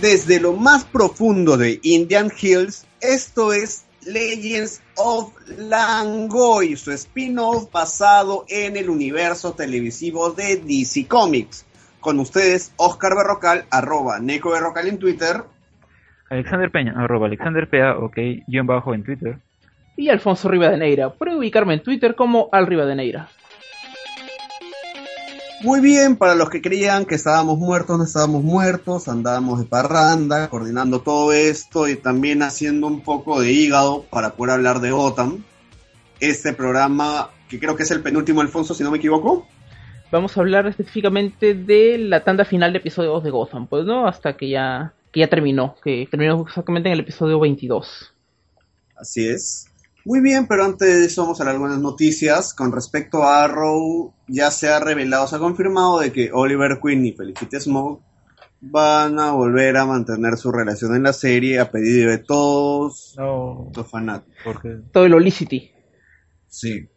Desde lo más profundo de Indian Hills, esto es Legends of Langoy, su spin-off basado en el universo televisivo de DC Comics. Con ustedes, Oscar Berrocal, arroba Neco Berrocal en Twitter. Alexander Peña, arroba Alexander Pea, ok, guion bajo en Twitter. Y Alfonso Rivadeneira, puede ubicarme en Twitter como Al Rivadeneira. Muy bien, para los que creían que estábamos muertos, no estábamos muertos, andábamos de parranda, coordinando todo esto y también haciendo un poco de hígado para poder hablar de OTAN. Este programa, que creo que es el penúltimo, Alfonso, si no me equivoco. Vamos a hablar específicamente de la tanda final de episodios de Gotham, pues no, hasta que ya, que ya terminó, que terminó exactamente en el episodio 22. Así es. Muy bien, pero antes de eso vamos a algunas noticias. Con respecto a Arrow, ya se ha revelado, se ha confirmado de que Oliver Queen y Felicity Smoke van a volver a mantener su relación en la serie a pedido de todos los fanáticos. Todo el Olicity. Sí.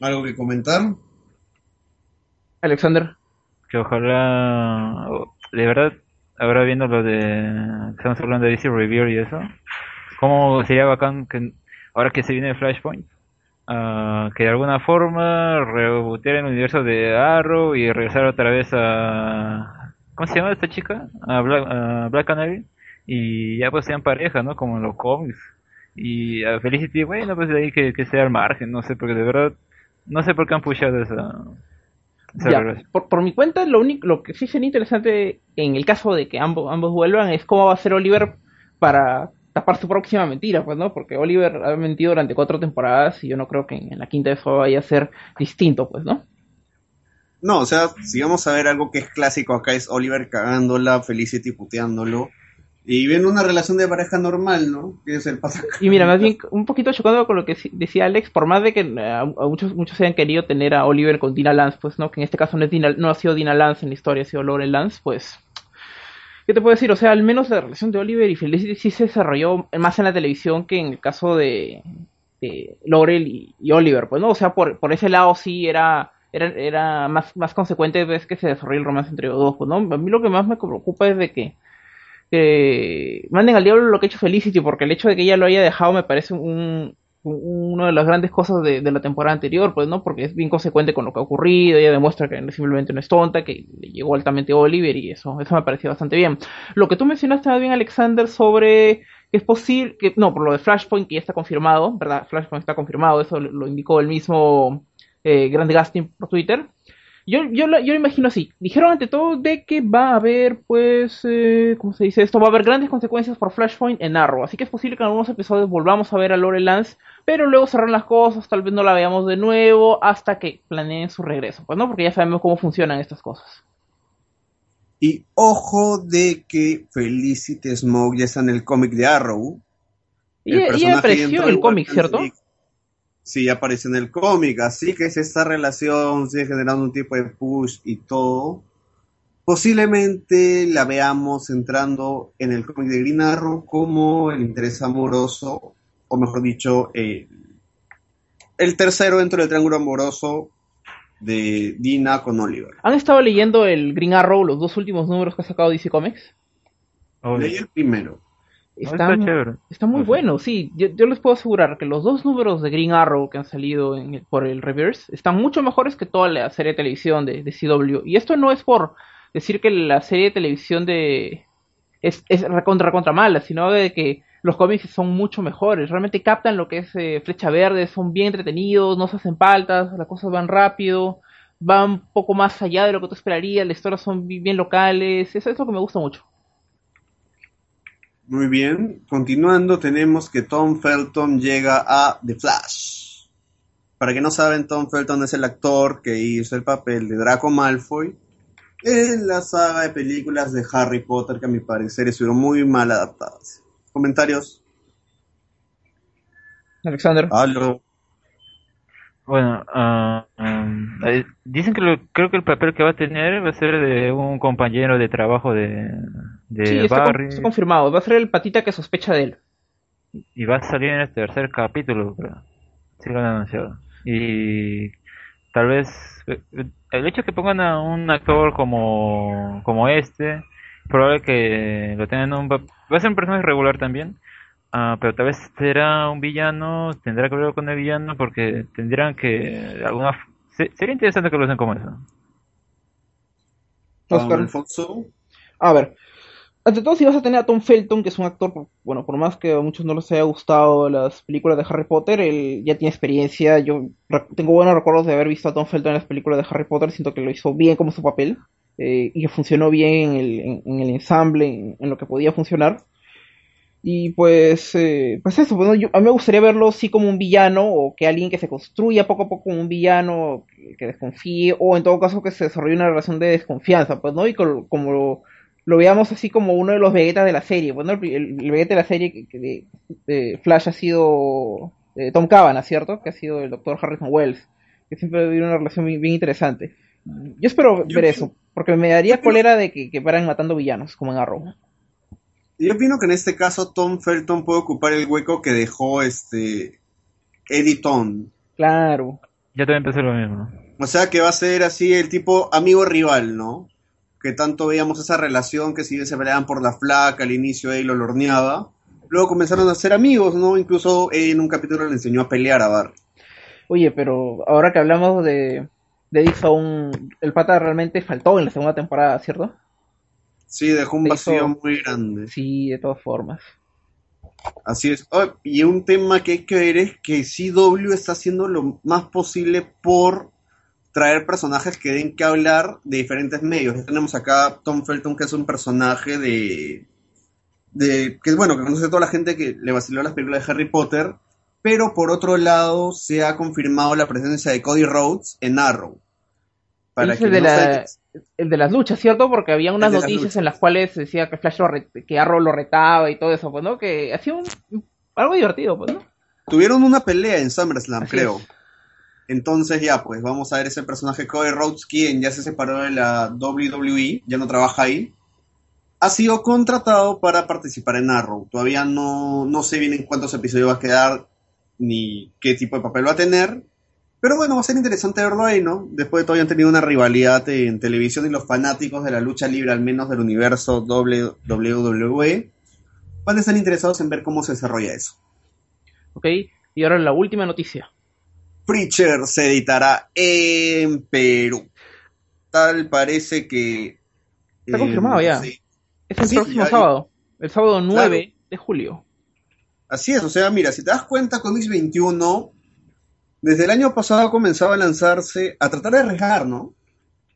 ¿Algo que comentar? Alexander. Que ojalá, de verdad, ahora viendo lo de, estamos hablando de DC Review y eso, cómo sería bacán que ahora que se viene Flashpoint, uh, que de alguna forma rebotear el universo de Arrow y regresar otra vez a... ¿Cómo se llama esta chica? A Black, Canary. Y ya pues sean pareja, ¿no? Como en los cómics. Y a Felicity, bueno, pues de ahí que, sea al margen, no sé, porque de verdad, no sé por qué han pushado esa... Ya, por, por, mi cuenta, lo único, lo que sí sería interesante en el caso de que ambos, ambos vuelvan es cómo va a ser Oliver para tapar su próxima mentira, pues, ¿no? Porque Oliver ha mentido durante cuatro temporadas y yo no creo que en la quinta eso vaya a ser distinto, pues, ¿no? No, o sea, si vamos a ver algo que es clásico acá es Oliver cagándola, Felicity puteándolo y viendo una relación de pareja normal, ¿no? Que es el Y mira, más bien un poquito chocado con lo que decía Alex, por más de que eh, muchos muchos hayan querido tener a Oliver con Dina Lance, pues, ¿no? Que en este caso no, es Dina, no ha sido Dina Lance en la historia, ha sido Lore Lance, pues ¿Qué te puedo decir? O sea, al menos la relación de Oliver y Felicity sí se desarrolló más en la televisión que en el caso de, Laurel y, Oliver, pues, ¿no? O sea, por, por ese lado sí era, era, era más, más consecuente vez que se desarrolló el romance entre los dos, pues, ¿no? A mí lo que más me preocupa es de que manden al diablo lo que ha hecho Felicity, porque el hecho de que ella lo haya dejado me parece un, una de las grandes cosas de, la temporada anterior, pues, ¿no? Porque es bien consecuente con lo que ha ocurrido, ella demuestra que simplemente no es tonta, que le llegó altamente Oliver y eso, eso me pareció bastante bien. Lo que tú mencionaste bien, Alexander, sobre que es posible, que, no, por lo de Flashpoint, que ya está confirmado, ¿verdad? Flashpoint está confirmado, eso lo, indicó el mismo eh, Grande Gasting por Twitter. Yo, yo, yo lo imagino así. Dijeron ante todo de que va a haber, pues, eh, ¿cómo se dice esto? Va a haber grandes consecuencias por Flashpoint en Arrow. Así que es posible que en algunos episodios volvamos a ver a Lore Lance, pero luego cerrar las cosas, tal vez no la veamos de nuevo hasta que planeen su regreso. Pues no, porque ya sabemos cómo funcionan estas cosas. Y ojo de que Felicity Smoke ya está en el cómic de Arrow. Y, y apareció en el cómic, ¿cierto? Sí aparece en el cómic, así que si esta relación sigue generando un tipo de push y todo, posiblemente la veamos entrando en el cómic de Green Arrow como el interés amoroso, o mejor dicho, el tercero dentro del triángulo amoroso de Dina con Oliver. ¿Han estado leyendo el Green Arrow, los dos últimos números que ha sacado DC Comics? Leí el primero. Está, está, muy bueno, sí. Yo, les puedo asegurar que los dos números de Green Arrow que han salido por el Reverse están mucho mejores que toda la serie de televisión de, CW. Y esto no es por decir que la serie de televisión de es, es recontra, contra mala, sino de que los cómics son mucho mejores. Realmente captan lo que es eh, Flecha Verde, son bien entretenidos, no se hacen faltas, las cosas van rápido, van un poco más allá de lo que tú esperarías, las historias son bien locales. Eso es lo que me gusta mucho. Muy bien, continuando tenemos que Tom Felton llega a The Flash. Para que no saben, Tom Felton es el actor que hizo el papel de Draco Malfoy en la saga de películas de Harry Potter que a mi parecer estuvieron muy mal adaptadas. ¿Comentarios? Alexander. Aló. Bueno, um, eh, dicen que creo que el papel que va a tener va a ser de un compañero de trabajo de, de sí, Barry. Está, confirmado, va a ser el patita que sospecha de él. Y va a salir en el tercer capítulo, creo. Sí lo han anunciado. Y tal vez eh, el hecho de que pongan a un actor como, como este probable que lo tengan un... Va a ser un personaje regular también, uh, pero tal vez será un villano, tendrá que ver con el villano porque tendrán que... alguna Sería interesante que lo usen como eso. Oscar. A ver, ante todo, si vas a tener a Tom Felton, que es un actor, bueno, por más que a muchos no les haya gustado las películas de Harry Potter, él ya tiene experiencia. Yo tengo buenos recuerdos de haber visto a Tom Felton en las películas de Harry Potter. Siento que lo hizo bien como su papel eh, y que funcionó bien en el, en, el ensamble, en, lo que podía funcionar. Y pues, eh, pues eso, a mí me gustaría verlo sí como un villano o que alguien que se construya poco a poco como un villano, que, desconfíe, o en todo caso que se desarrolle una relación de desconfianza, pues, ¿no? Y como lo, veamos así como uno de los Vegetas de la serie, pues, El, el, Vegeta de la serie que, de, Flash ha sido eh, Tom Cavanagh, ¿cierto? Que ha sido el doctor Harrison Wells, que siempre ha habido una relación bien, interesante. Yo espero ver eso, porque me daría cólera de que, que paran matando villanos, como en Arrow. Yo opino que en este caso Tom Felton puede ocupar el hueco que dejó este Eddie Claro. Ya también empecé lo mismo. O sea que va a ser así el tipo amigo-rival, ¿no? Que tanto veíamos esa relación que si bien se peleaban por la flaca, al inicio él lo lorneaba. Luego comenzaron a ser amigos, ¿no? Incluso en un capítulo le enseñó a pelear a Bar. Oye, pero ahora que hablamos de, de Eddie el pata realmente faltó en la segunda temporada, ¿cierto? Sí, dejó un vacío muy grande. Sí, de todas formas. Así es. Oh, y un tema que hay que ver es que CW está haciendo lo más posible por traer personajes que den que hablar de diferentes medios. tenemos acá Tom Felton, que es un personaje de. de que bueno, que conoce a toda la gente que le vaciló las películas de Harry Potter. Pero por otro lado, se ha confirmado la presencia de Cody Rhodes en Arrow. Para que de la, el de las luchas, ¿cierto? Porque había unas noticias en las cuales decía que Flash lo que Arrow lo retaba y todo eso, pues, ¿no? Que hacía un, algo divertido, pues, ¿no? Tuvieron una pelea en SummerSlam, creo. Entonces ya, pues, vamos a ver ese personaje Cody Rhodes, quien ya se separó de la WWE, ya no trabaja ahí. Ha sido contratado para participar en Arrow. Todavía no, no sé bien en cuántos episodios va a quedar, ni qué tipo de papel va a tener, pero bueno, va a ser interesante verlo ahí, ¿no? Después de todo, han tenido una rivalidad en televisión y los fanáticos de la lucha libre, al menos del universo WWE, van a estar interesados en ver cómo se desarrolla eso. Ok, y ahora la última noticia. Preacher se editará en Perú. Tal parece que. Está confirmado ya. Es el próximo sábado, el sábado 9 de julio. Así es, o sea, mira, si te das cuenta, x 21 desde el año pasado comenzaba a lanzarse, a tratar de arriesgar, ¿no?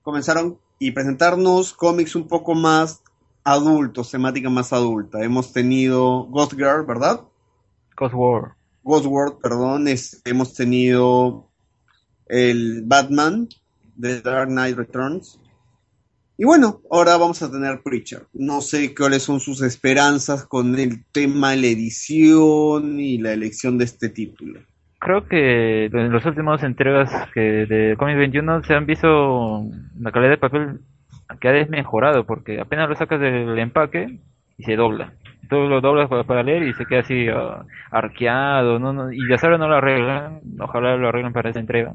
Comenzaron y presentarnos cómics un poco más adultos, temática más adulta. Hemos tenido Ghost Girl, ¿verdad? Ghost World. Ghost World, perdón. hemos tenido el Batman de Dark Knight Returns. Y bueno, ahora vamos a tener Preacher. No sé cuáles son sus esperanzas con el tema de la edición y la elección de este título creo que en las últimas entregas que de Comic 21 se han visto la calidad de papel que ha desmejorado porque apenas lo sacas del empaque y se dobla. Tú lo doblas para, leer y se queda así uh, arqueado, ¿no? y ya saben no lo arreglan, ojalá lo arreglen para esa entrega.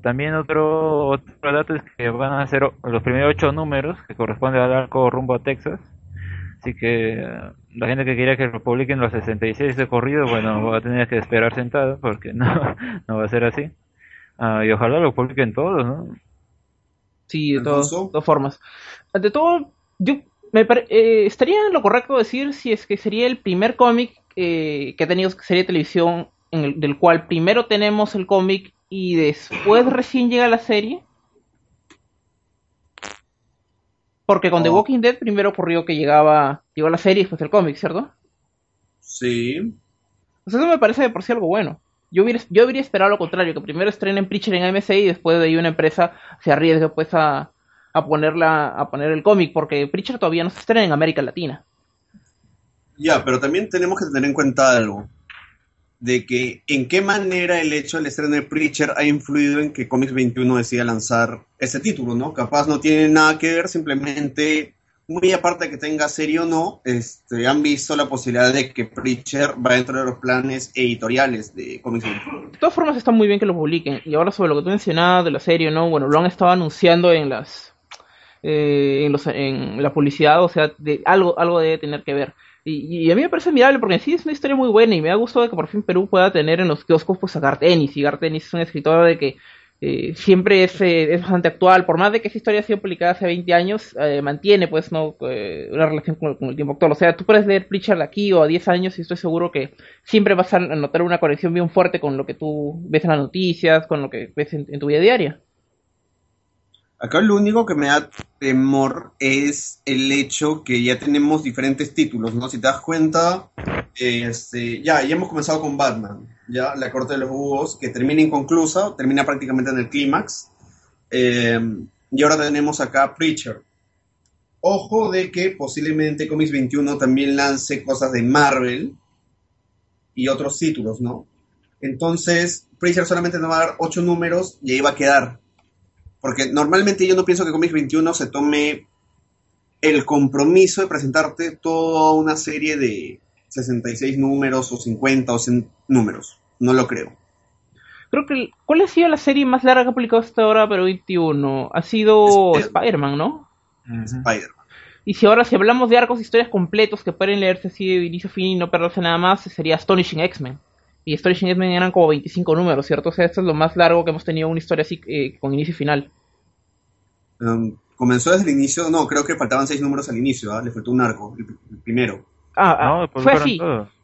también otro, otro dato es que van a ser los primeros ocho números que corresponden al arco rumbo a Texas Así que la gente que quería que lo publiquen los 66 de corrido, bueno, va a tener que esperar sentado porque no, no va a ser así. Ah, y ojalá lo publiquen todos, ¿no? Sí, de todas formas. Ante todo, yo me eh, estaría lo correcto decir si es que sería el primer cómic eh, que ha tenido serie de televisión en el, del cual primero tenemos el cómic y después recién llega la serie. Porque con The oh. Walking Dead primero ocurrió que llegaba, llegó la serie y después el cómic, ¿cierto? Sí. Pues eso me parece de por sí algo bueno. Yo hubiera, yo habría esperado lo contrario, que primero estrenen Preacher en AMC y después de ahí una empresa se arriesgue pues a, a ponerla, a poner el cómic, porque Preacher todavía no se estrena en América Latina. Ya, pero también tenemos que tener en cuenta algo de que en qué manera el hecho del estreno de Preacher ha influido en que Comics 21 decida lanzar ese título, ¿no? Capaz no tiene nada que ver, simplemente, muy aparte de que tenga serie o no, este, han visto la posibilidad de que Preacher va dentro de los planes editoriales de Comics 21. De todas formas está muy bien que lo publiquen. Y ahora sobre lo que tú mencionabas de la serie, ¿no? Bueno, lo han estado anunciando en las eh, en, los, en la publicidad, o sea, de, algo, algo debe tener que ver. Y, a mí me parece admirable porque sí es una historia muy buena y me ha gustado que por fin Perú pueda tener en los kioscos pues a Gartenis. Y Gartenis es un escritor de que eh, siempre es, eh, es, bastante actual, por más de que esa historia ha sido publicada hace 20 años, eh, mantiene pues no una relación con, el tiempo actual. O sea, tú puedes leer Pritchard aquí o a 10 años y estoy seguro que siempre vas a notar una conexión bien fuerte con lo que tú ves en las noticias, con lo que ves en tu vida diaria. Acá lo único que me da temor es el hecho que ya tenemos diferentes títulos, ¿no? Si te das cuenta, este, ya, ya hemos comenzado con Batman, ya, la corte de los búhos, que termina inconclusa, termina prácticamente en el clímax. Eh, y ahora tenemos acá Preacher. Ojo de que posiblemente Comics 21 también lance cosas de Marvel y otros títulos, ¿no? Entonces, Preacher solamente nos va a dar ocho números y ahí va a quedar porque normalmente yo no pienso que Comics 21 se tome el compromiso de presentarte toda una serie de 66 números o 50 o 100 números. No lo creo. Creo que. ¿Cuál ha sido la serie más larga que ha publicado hasta ahora, pero 21? Ha sido Spider-Man, ¿no? Spider-Man. Y si ahora, si hablamos de arcos, historias completos que pueden leerse así de inicio a fin y no perderse nada más, sería Astonishing X-Men y Stories in eran como 25 números, ¿cierto? O sea, esto es lo más largo que hemos tenido una historia así eh, con inicio y final. Um, comenzó desde el inicio, no, creo que faltaban 6 números al inicio, ¿ah? le faltó un arco, el, primero. Ah, ah fue así.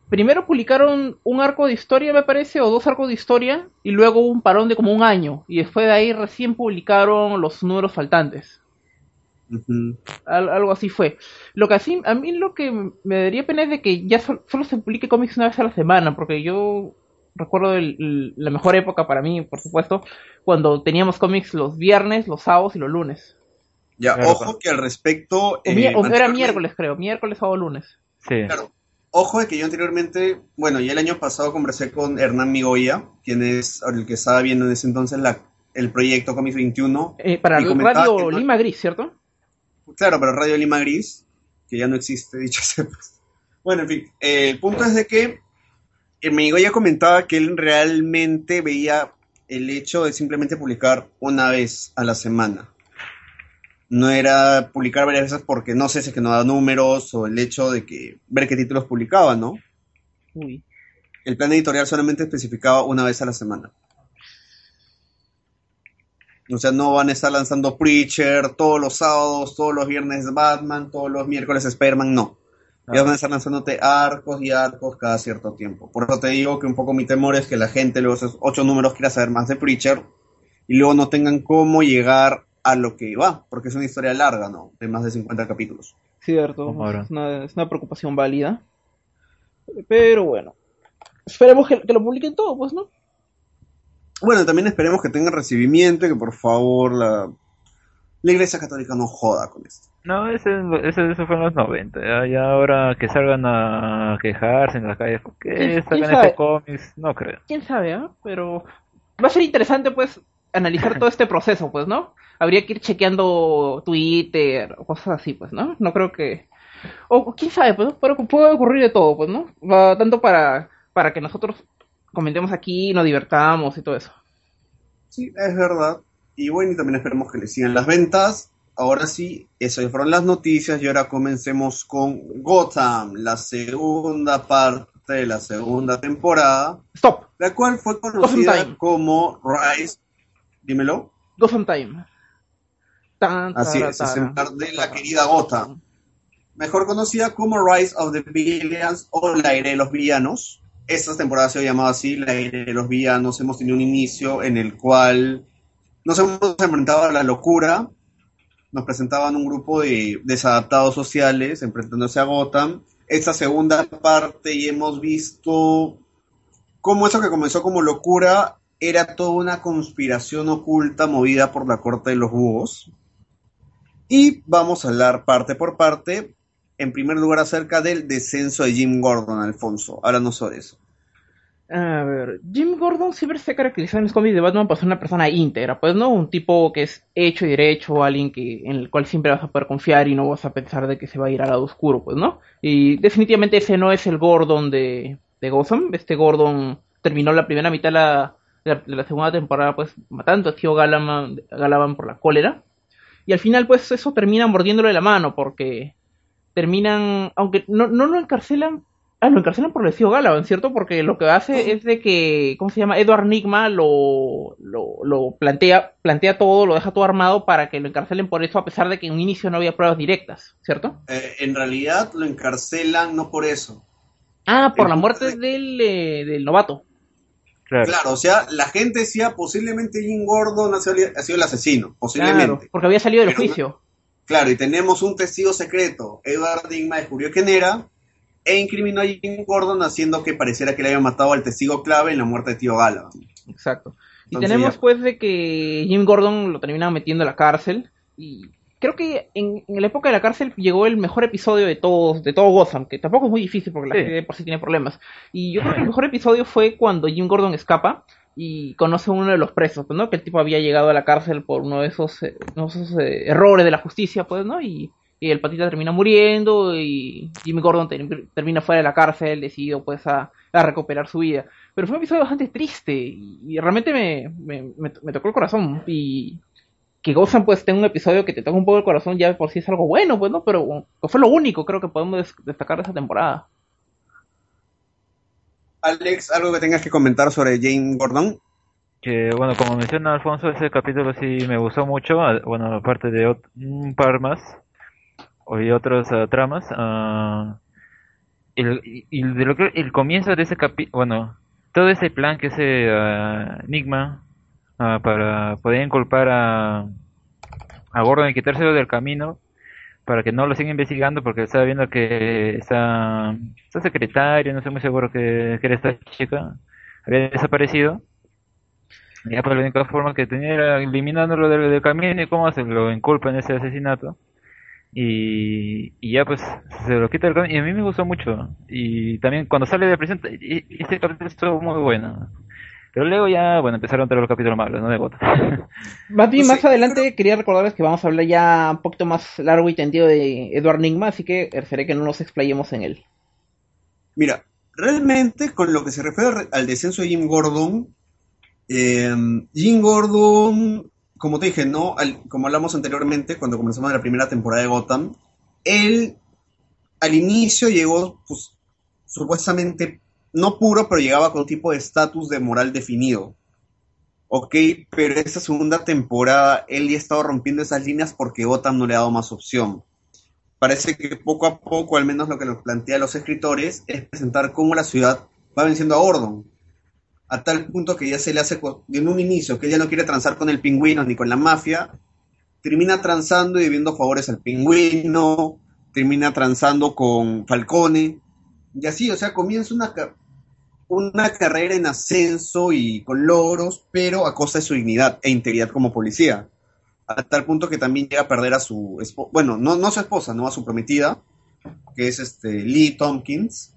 Primero publicaron un arco de historia, me parece, o dos arcos de historia, y luego un parón de como un año, y después de ahí recién publicaron los números faltantes. Algo así fue. Lo que así, a mí lo que me daría pena es de que ya solo se publique cómics una vez a la semana, porque yo recuerdo la mejor época para mí, por supuesto, cuando teníamos cómics los viernes, los sábados y los lunes. Ya, ojo que al respecto... Eh, era miércoles, creo, miércoles, sábado, lunes. Sí. Claro. Ojo de que yo anteriormente, bueno, ya el año pasado conversé con Hernán Migoya, quien es el que estaba viendo en ese entonces la, el proyecto Comics 21. Eh, para el Radio Lima Gris, ¿cierto? Claro, pero Radio Lima Gris, que ya no existe, dicho sepas. Bueno, en fin, eh, el punto es de que mi amigo ya comentaba que él realmente veía el hecho de simplemente publicar una vez a la semana. No era publicar varias veces porque no sé si es que no da números o el hecho de que ver qué títulos publicaba, ¿no? Uy. El plan editorial solamente especificaba una vez a la semana. O sea, no van a estar lanzando Preacher todos los sábados, todos los viernes Batman, todos los miércoles Spider-Man, no. Ya van a estar lanzándote arcos y arcos cada cierto tiempo. Por eso te digo que un poco mi temor es que la gente luego esos ocho números quiera saber más de Preacher y luego no tengan cómo llegar a lo que va, porque es una historia larga, ¿no? De más de 50 capítulos. Cierto, es una, es una, preocupación válida. Pero bueno, esperemos que, que lo publiquen todo, pues, ¿no? Bueno, también esperemos que tengan recibimiento y que por favor la, la Iglesia Católica no joda con esto. No, ese, ese, eso fue en los 90. Ya, ahora que salgan a quejarse en las calles, ¿por qué salgan estos cómics? No creo. Quién sabe, ¿eh? Pero va a ser interesante, pues, analizar todo este proceso, pues, ¿no? Habría que ir chequeando Twitter o cosas así, pues, ¿no? No creo que. O quién sabe, pues, pero puede ocurrir de todo, pues, ¿no? Va tanto para, para que nosotros comentemos aquí, nos divertamos y todo eso. Sí, es verdad. Y bueno, y también esperemos que le sigan las ventas. Ahora sí, eso fueron las noticias y ahora comencemos con Gotham, la segunda parte de la segunda temporada. Stop. La cual fue conocida como Rise. Dímelo. Gotham Time. Así es, es el de la querida Gotham. Mejor conocida como Rise of the Villains o La Aire de los Villanos esta temporada se ha llamado así, la de los villanos. Hemos tenido un inicio en el cual nos hemos enfrentado a la locura. Nos presentaban un grupo de desadaptados sociales enfrentándose a Gotham. Esta segunda parte y hemos visto cómo eso que comenzó como locura era toda una conspiración oculta movida por la corte de los búhos. Y vamos a hablar parte por parte en primer lugar acerca del descenso de Jim Gordon, Alfonso. Háblanos sobre eso. A ver, Jim Gordon siempre se caracteriza en los cómics de Batman por ser una persona íntegra, pues no un tipo que es hecho y derecho, alguien que en el cual siempre vas a poder confiar y no vas a pensar de que se va a ir al lado oscuro, pues no. Y definitivamente ese no es el Gordon de, de Gotham. Este Gordon terminó la primera mitad de la, segunda temporada pues matando a tío Galaman, Galavan por la cólera Y al final, pues eso termina mordiéndole la mano, porque terminan, aunque no, no lo encarcelan, ah, lo encarcelan por el tío Galavan, ¿cierto? Porque lo que hace es de que, ¿cómo se llama? Edward Nigma lo, lo, lo, plantea, plantea todo, lo deja todo armado para que lo encarcelen por eso, a pesar de que en un inicio no había pruebas directas, ¿cierto? Eh, en realidad lo encarcelan no por eso. Ah, por la muerte del, eh, del novato. Claro. o sea, la gente decía posiblemente Jim Gordon ha sido, el asesino, posiblemente. porque había salido del juicio. Claro, y tenemos un testigo secreto. Edward Digma descubrió quién era e incriminó a Jim Gordon haciendo que pareciera que le había matado al testigo clave en la muerte de Tío Gala. Exacto. y tenemos pues de que Jim Gordon lo termina metiendo a la cárcel y creo que en, la época de la cárcel llegó el mejor episodio de todos, de todo Gotham, que tampoco es muy difícil porque la gente por sí tiene problemas. Y yo creo que el mejor episodio fue cuando Jim Gordon escapa y conoce a uno de los presos, ¿no? Que el tipo había llegado a la cárcel por uno de esos, eh, eh, errores de la justicia, pues, ¿no? Y, el patita termina muriendo y Jimmy Gordon termina fuera de la cárcel, decidido pues a, recuperar su vida. Pero fue un episodio bastante triste y, realmente me, me, tocó el corazón. Y que Gotham pues tenga un episodio que te toca un poco el corazón ya por sí es algo bueno, pues no, pero fue lo único creo que podemos destacar de esa temporada. Alex, ¿algo que tengas que comentar sobre Jane Gordon? Que bueno, como menciona Alfonso, ese capítulo sí me gustó mucho, bueno, aparte de un par más y otras uh, tramas. Uh, de lo que el comienzo de ese capítulo, bueno, todo ese plan que ese uh, Enigma Ah, para poder inculpar a, a Gordon y quitárselo del camino para que no lo siga investigando porque estaba viendo que esa, secretaria, no estoy muy seguro que, que era esta chica, había desaparecido. Ya pues la única forma que tenía era eliminándolo del, camino y cómo se lo inculpa en ese asesinato. Y, ya pues se lo quita del camino. Y a mí me gustó mucho. Y también cuando sale de prisión, este capítulo estuvo muy bueno. Pero luego ya, bueno, empezaron a tener los capítulos malos, ¿no? De Gotham. Más bien, más adelante quería recordarles que vamos a hablar ya un poquito más largo y tendido de Edward Nigma, así que seré que no nos explayemos en él. Mira, realmente con lo que se refiere al descenso de Jim Gordon, eh, Jim Gordon, como te dije, ¿no? como hablamos anteriormente, cuando comenzamos la primera temporada de Gotham, él al inicio llegó, pues, supuestamente no puro, pero llegaba con un tipo de estatus de moral definido. Ok, pero esta segunda temporada él ya ha estado rompiendo esas líneas porque Gotham no le ha dado más opción. Parece que poco a poco, al menos lo que nos plantea los escritores, es presentar cómo la ciudad va venciendo a Gordon. A tal punto que ya se le hace en un inicio que ella no quiere transar con el pingüino ni con la mafia, termina transando y debiendo favores al pingüino, termina transando con Falcone, y así, o sea, comienza una, una carrera en ascenso y con logros, pero a costa de su dignidad e integridad como policía. A tal punto que también llega a perder a su esposa, bueno, no, no a su esposa, no a su prometida, que es este Lee Tompkins.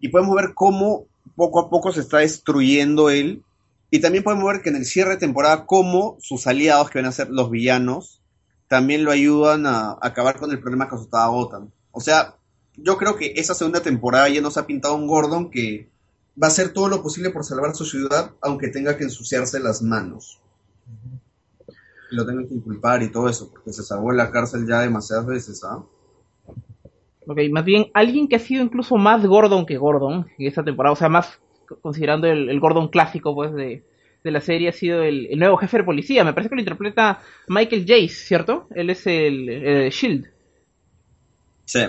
Y podemos ver cómo poco a poco se está destruyendo él. Y también podemos ver que en el cierre de temporada, cómo sus aliados, que van a ser los villanos, también lo ayudan a, acabar con el problema que asustaba a Gotham. O sea, yo creo que esa segunda temporada ya nos ha pintado un Gordon que va a hacer todo lo posible por salvar su ciudad, aunque tenga que ensuciarse las manos. Y lo tengan que inculpar y todo eso, porque se salvó en la cárcel ya demasiadas veces, ¿ah? Ok, más bien alguien que ha sido incluso más Gordon que Gordon en esta temporada, o sea, más considerando el, Gordon clásico, pues, de, la serie, ha sido el, nuevo jefe de policía. Me parece que lo interpreta Michael Jace, ¿cierto? Él es el, el Shield.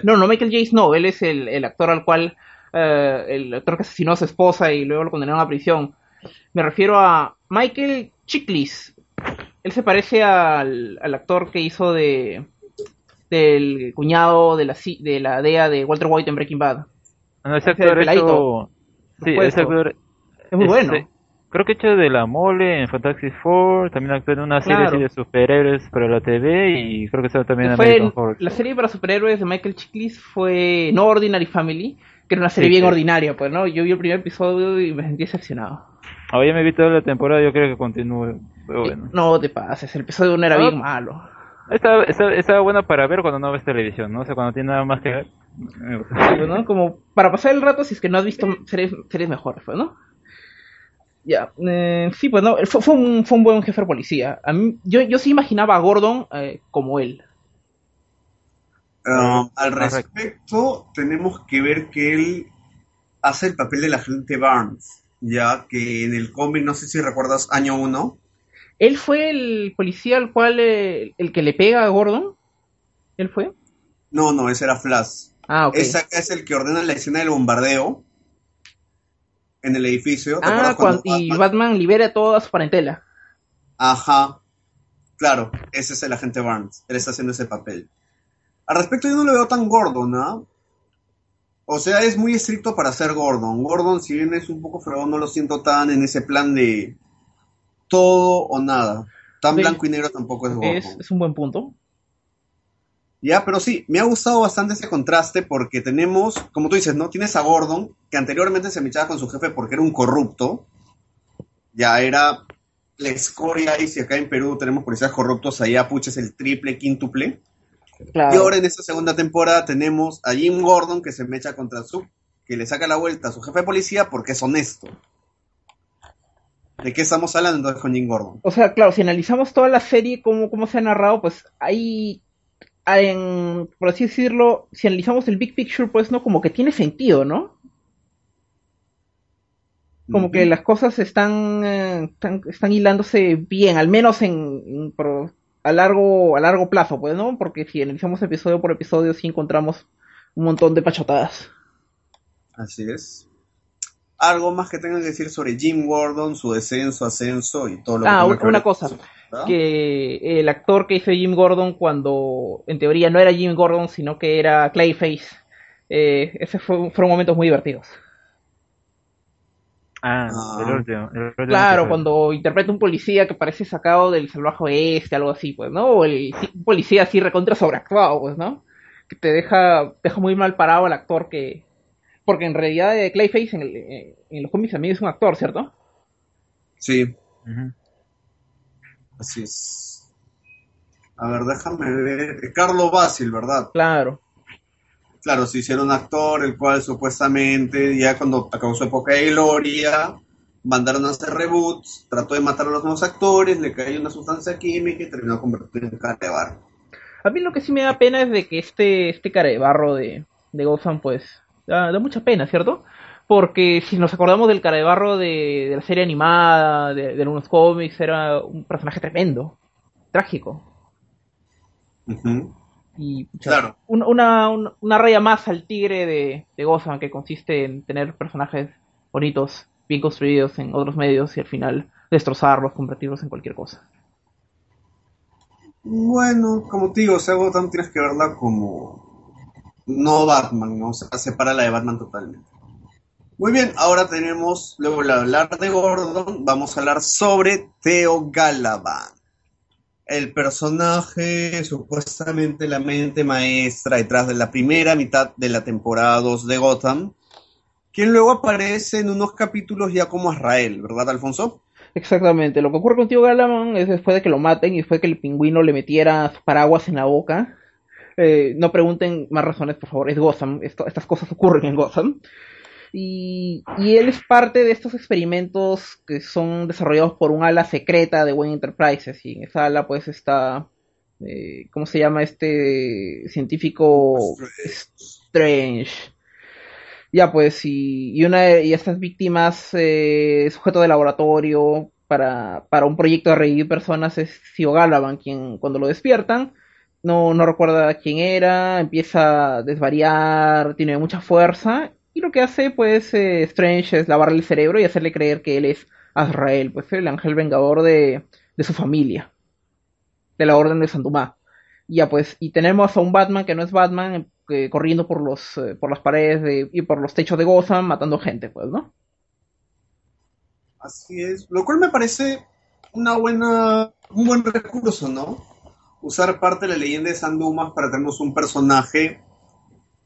No, no, Michael Jace no, él es el, actor al cual, eh, el actor que asesinó a su esposa y luego lo condenaron a prisión. Me refiero a Michael Chiklis. Él se parece al, actor que hizo de del cuñado de la, de la DEA de Walter White en Breaking Bad. No, ese actor, Sí, ese actor es muy bueno. Creo que hecho de la mole en Fantastic Four, también actuó en una serie de superhéroes para la TV y creo que estaba también en American Horror. La serie para superhéroes de Michael Chiklis fue No Ordinary Family, que era una serie bien ordinaria, pues, ¿no? Yo vi el primer episodio y me sentí decepcionado. Ahora ya me vi toda la temporada, yo creo que continúe. bueno. No te pases, el episodio 1 era bien malo. Estaba, estaba, bueno para ver cuando no ves televisión, ¿no? O sea, cuando tiene nada más que ver. ¿no? Como para pasar el rato si es que no has visto series, series mejores, pues, ¿no? Ya, eh, sí, pues no, fue, fue, un, fue un buen jefe de policía. A mí, yo, yo sí imaginaba a Gordon eh, como él. Um, al respecto, tenemos que ver que él hace el papel del agente Barnes, ya que en el cómic, no sé si recuerdas, año 1. ¿Él fue el policía al cual eh, el que le pega a Gordon? ¿Él fue? No, no, ese era Flash. Ah, ok. Ese acá es el que ordena la escena del bombardeo en el edificio. ¿Te Ah, acuerdas cuando, cuando y Batman- Batman libera a toda su parentela. Ajá. Claro, ese es el agente Barnes. Él está haciendo ese papel. Al respecto, yo no lo veo tan Gordon, ¿ah? O sea, es muy estricto para ser Gordon. Gordon, si bien es un poco fregón, no lo siento tan en ese plan de todo o nada. Tan Sí. blanco y negro tampoco es Gordon. Es, es un buen punto. Ya, pero sí, me ha gustado bastante ese contraste porque tenemos, como tú dices, ¿no? Tienes a Gordon, que anteriormente se mechaba con su jefe porque era un corrupto. Ya era la escoria, y si acá en Perú tenemos policías corruptos, allá puches el triple, quíntuple. Claro. Y ahora en esta segunda temporada tenemos a Jim Gordon que se mecha contra su, que le saca la vuelta a su jefe de policía porque es honesto. ¿De qué estamos hablando entonces con Jim Gordon? O sea, claro, si analizamos toda la serie, cómo, cómo se ha narrado, pues hay en, por así decirlo, si analizamos el big picture, pues no, como que tiene sentido, ¿no? Como que las cosas están, eh, están, están hilándose bien, al menos en, en- por- a largo, a largo plazo, pues, ¿no? Porque si analizamos episodio por episodio, sí encontramos un montón de pachotadas. Así es. Algo más que tengan que decir sobre Jim Gordon, su descenso, ascenso y todo lo que Ah, que ver una cosa, eso, que el actor que hizo Jim Gordon cuando en teoría no era Jim Gordon, sino que era Clayface, eh, ese fue, fueron momentos muy divertidos. Ah, Ah. el último. el último Claro, cuando interpreta un policía que parece sacado del salvaje oeste, algo así, pues, ¿no? O el un policía así recontra sobreactuado, pues, ¿no? Que te deja, deja muy mal parado al actor que... Porque en realidad eh, Clayface en, el- eh, en los cómics también es un actor, ¿cierto? Sí, Ujú. Así es. A ver, déjame ver. Carlo Basil, ¿verdad? Claro. Claro, se hicieron un actor, el cual supuestamente, ya cuando acabó su época de gloria, mandaron a hacer reboots, trató de matar a los nuevos actores, le cayó una sustancia química y terminó convertido en cara de barro. A mí lo que sí me da pena es de que este, este cara de barro de, de Gotham, pues, da, da mucha pena, ¿cierto? Porque si nos acordamos del cara de barro de, de la serie animada, de, de algunos cómics, era un personaje tremendo, trágico. Y Claro. un- una, una, una raya más al tigre de, de Gotham que consiste en tener personajes bonitos, bien construidos en otros medios y al final destrozarlos, convertirlos en cualquier cosa. Bueno, como te digo, o sea, Gotham tienes que verla como no Batman, ¿no? O sea, separa la de Batman totalmente. Muy bien, ahora tenemos, luego de hablar de Gordon, vamos a hablar sobre Theo Galavan. El personaje, supuestamente la mente maestra detrás de la primera mitad de la temporada 2 de Gotham, quien luego aparece en unos capítulos ya como Azrael, ¿verdad, Alfonso? Exactamente, lo que ocurre con Tío Galaman es después de que lo maten y después de que el pingüino le metiera su paraguas en la boca. Eh, no pregunten más razones, por favor, es Gotham, estas cosas ocurren en Gotham. Y, y él es parte de estos experimentos que son desarrollados por un ala secreta de Wayne Enterprises. Y en esa ala, pues, está. eh, ¿Cómo se llama este científico Strange? Ya, pues, y, y una de y estas víctimas, eh, sujeto de laboratorio para, para un proyecto de revivir personas, es Theo Galavan, quien cuando lo despiertan, no, no recuerda quién era, empieza a desvariar, tiene mucha fuerza, y lo que hace, pues, eh, Strange es lavarle el cerebro y hacerle creer que él es Azrael, pues, el ángel vengador de, de su familia, de la Orden de Santumá. Ya, pues, y tenemos a un Batman que no es Batman, eh, corriendo por los eh, por las paredes de- y por los techos de Gotham matando gente, pues, ¿no? Así es, lo cual me parece una buena, un buen recurso, ¿no? Usar parte de la leyenda de San Dumas para tenernos un personaje,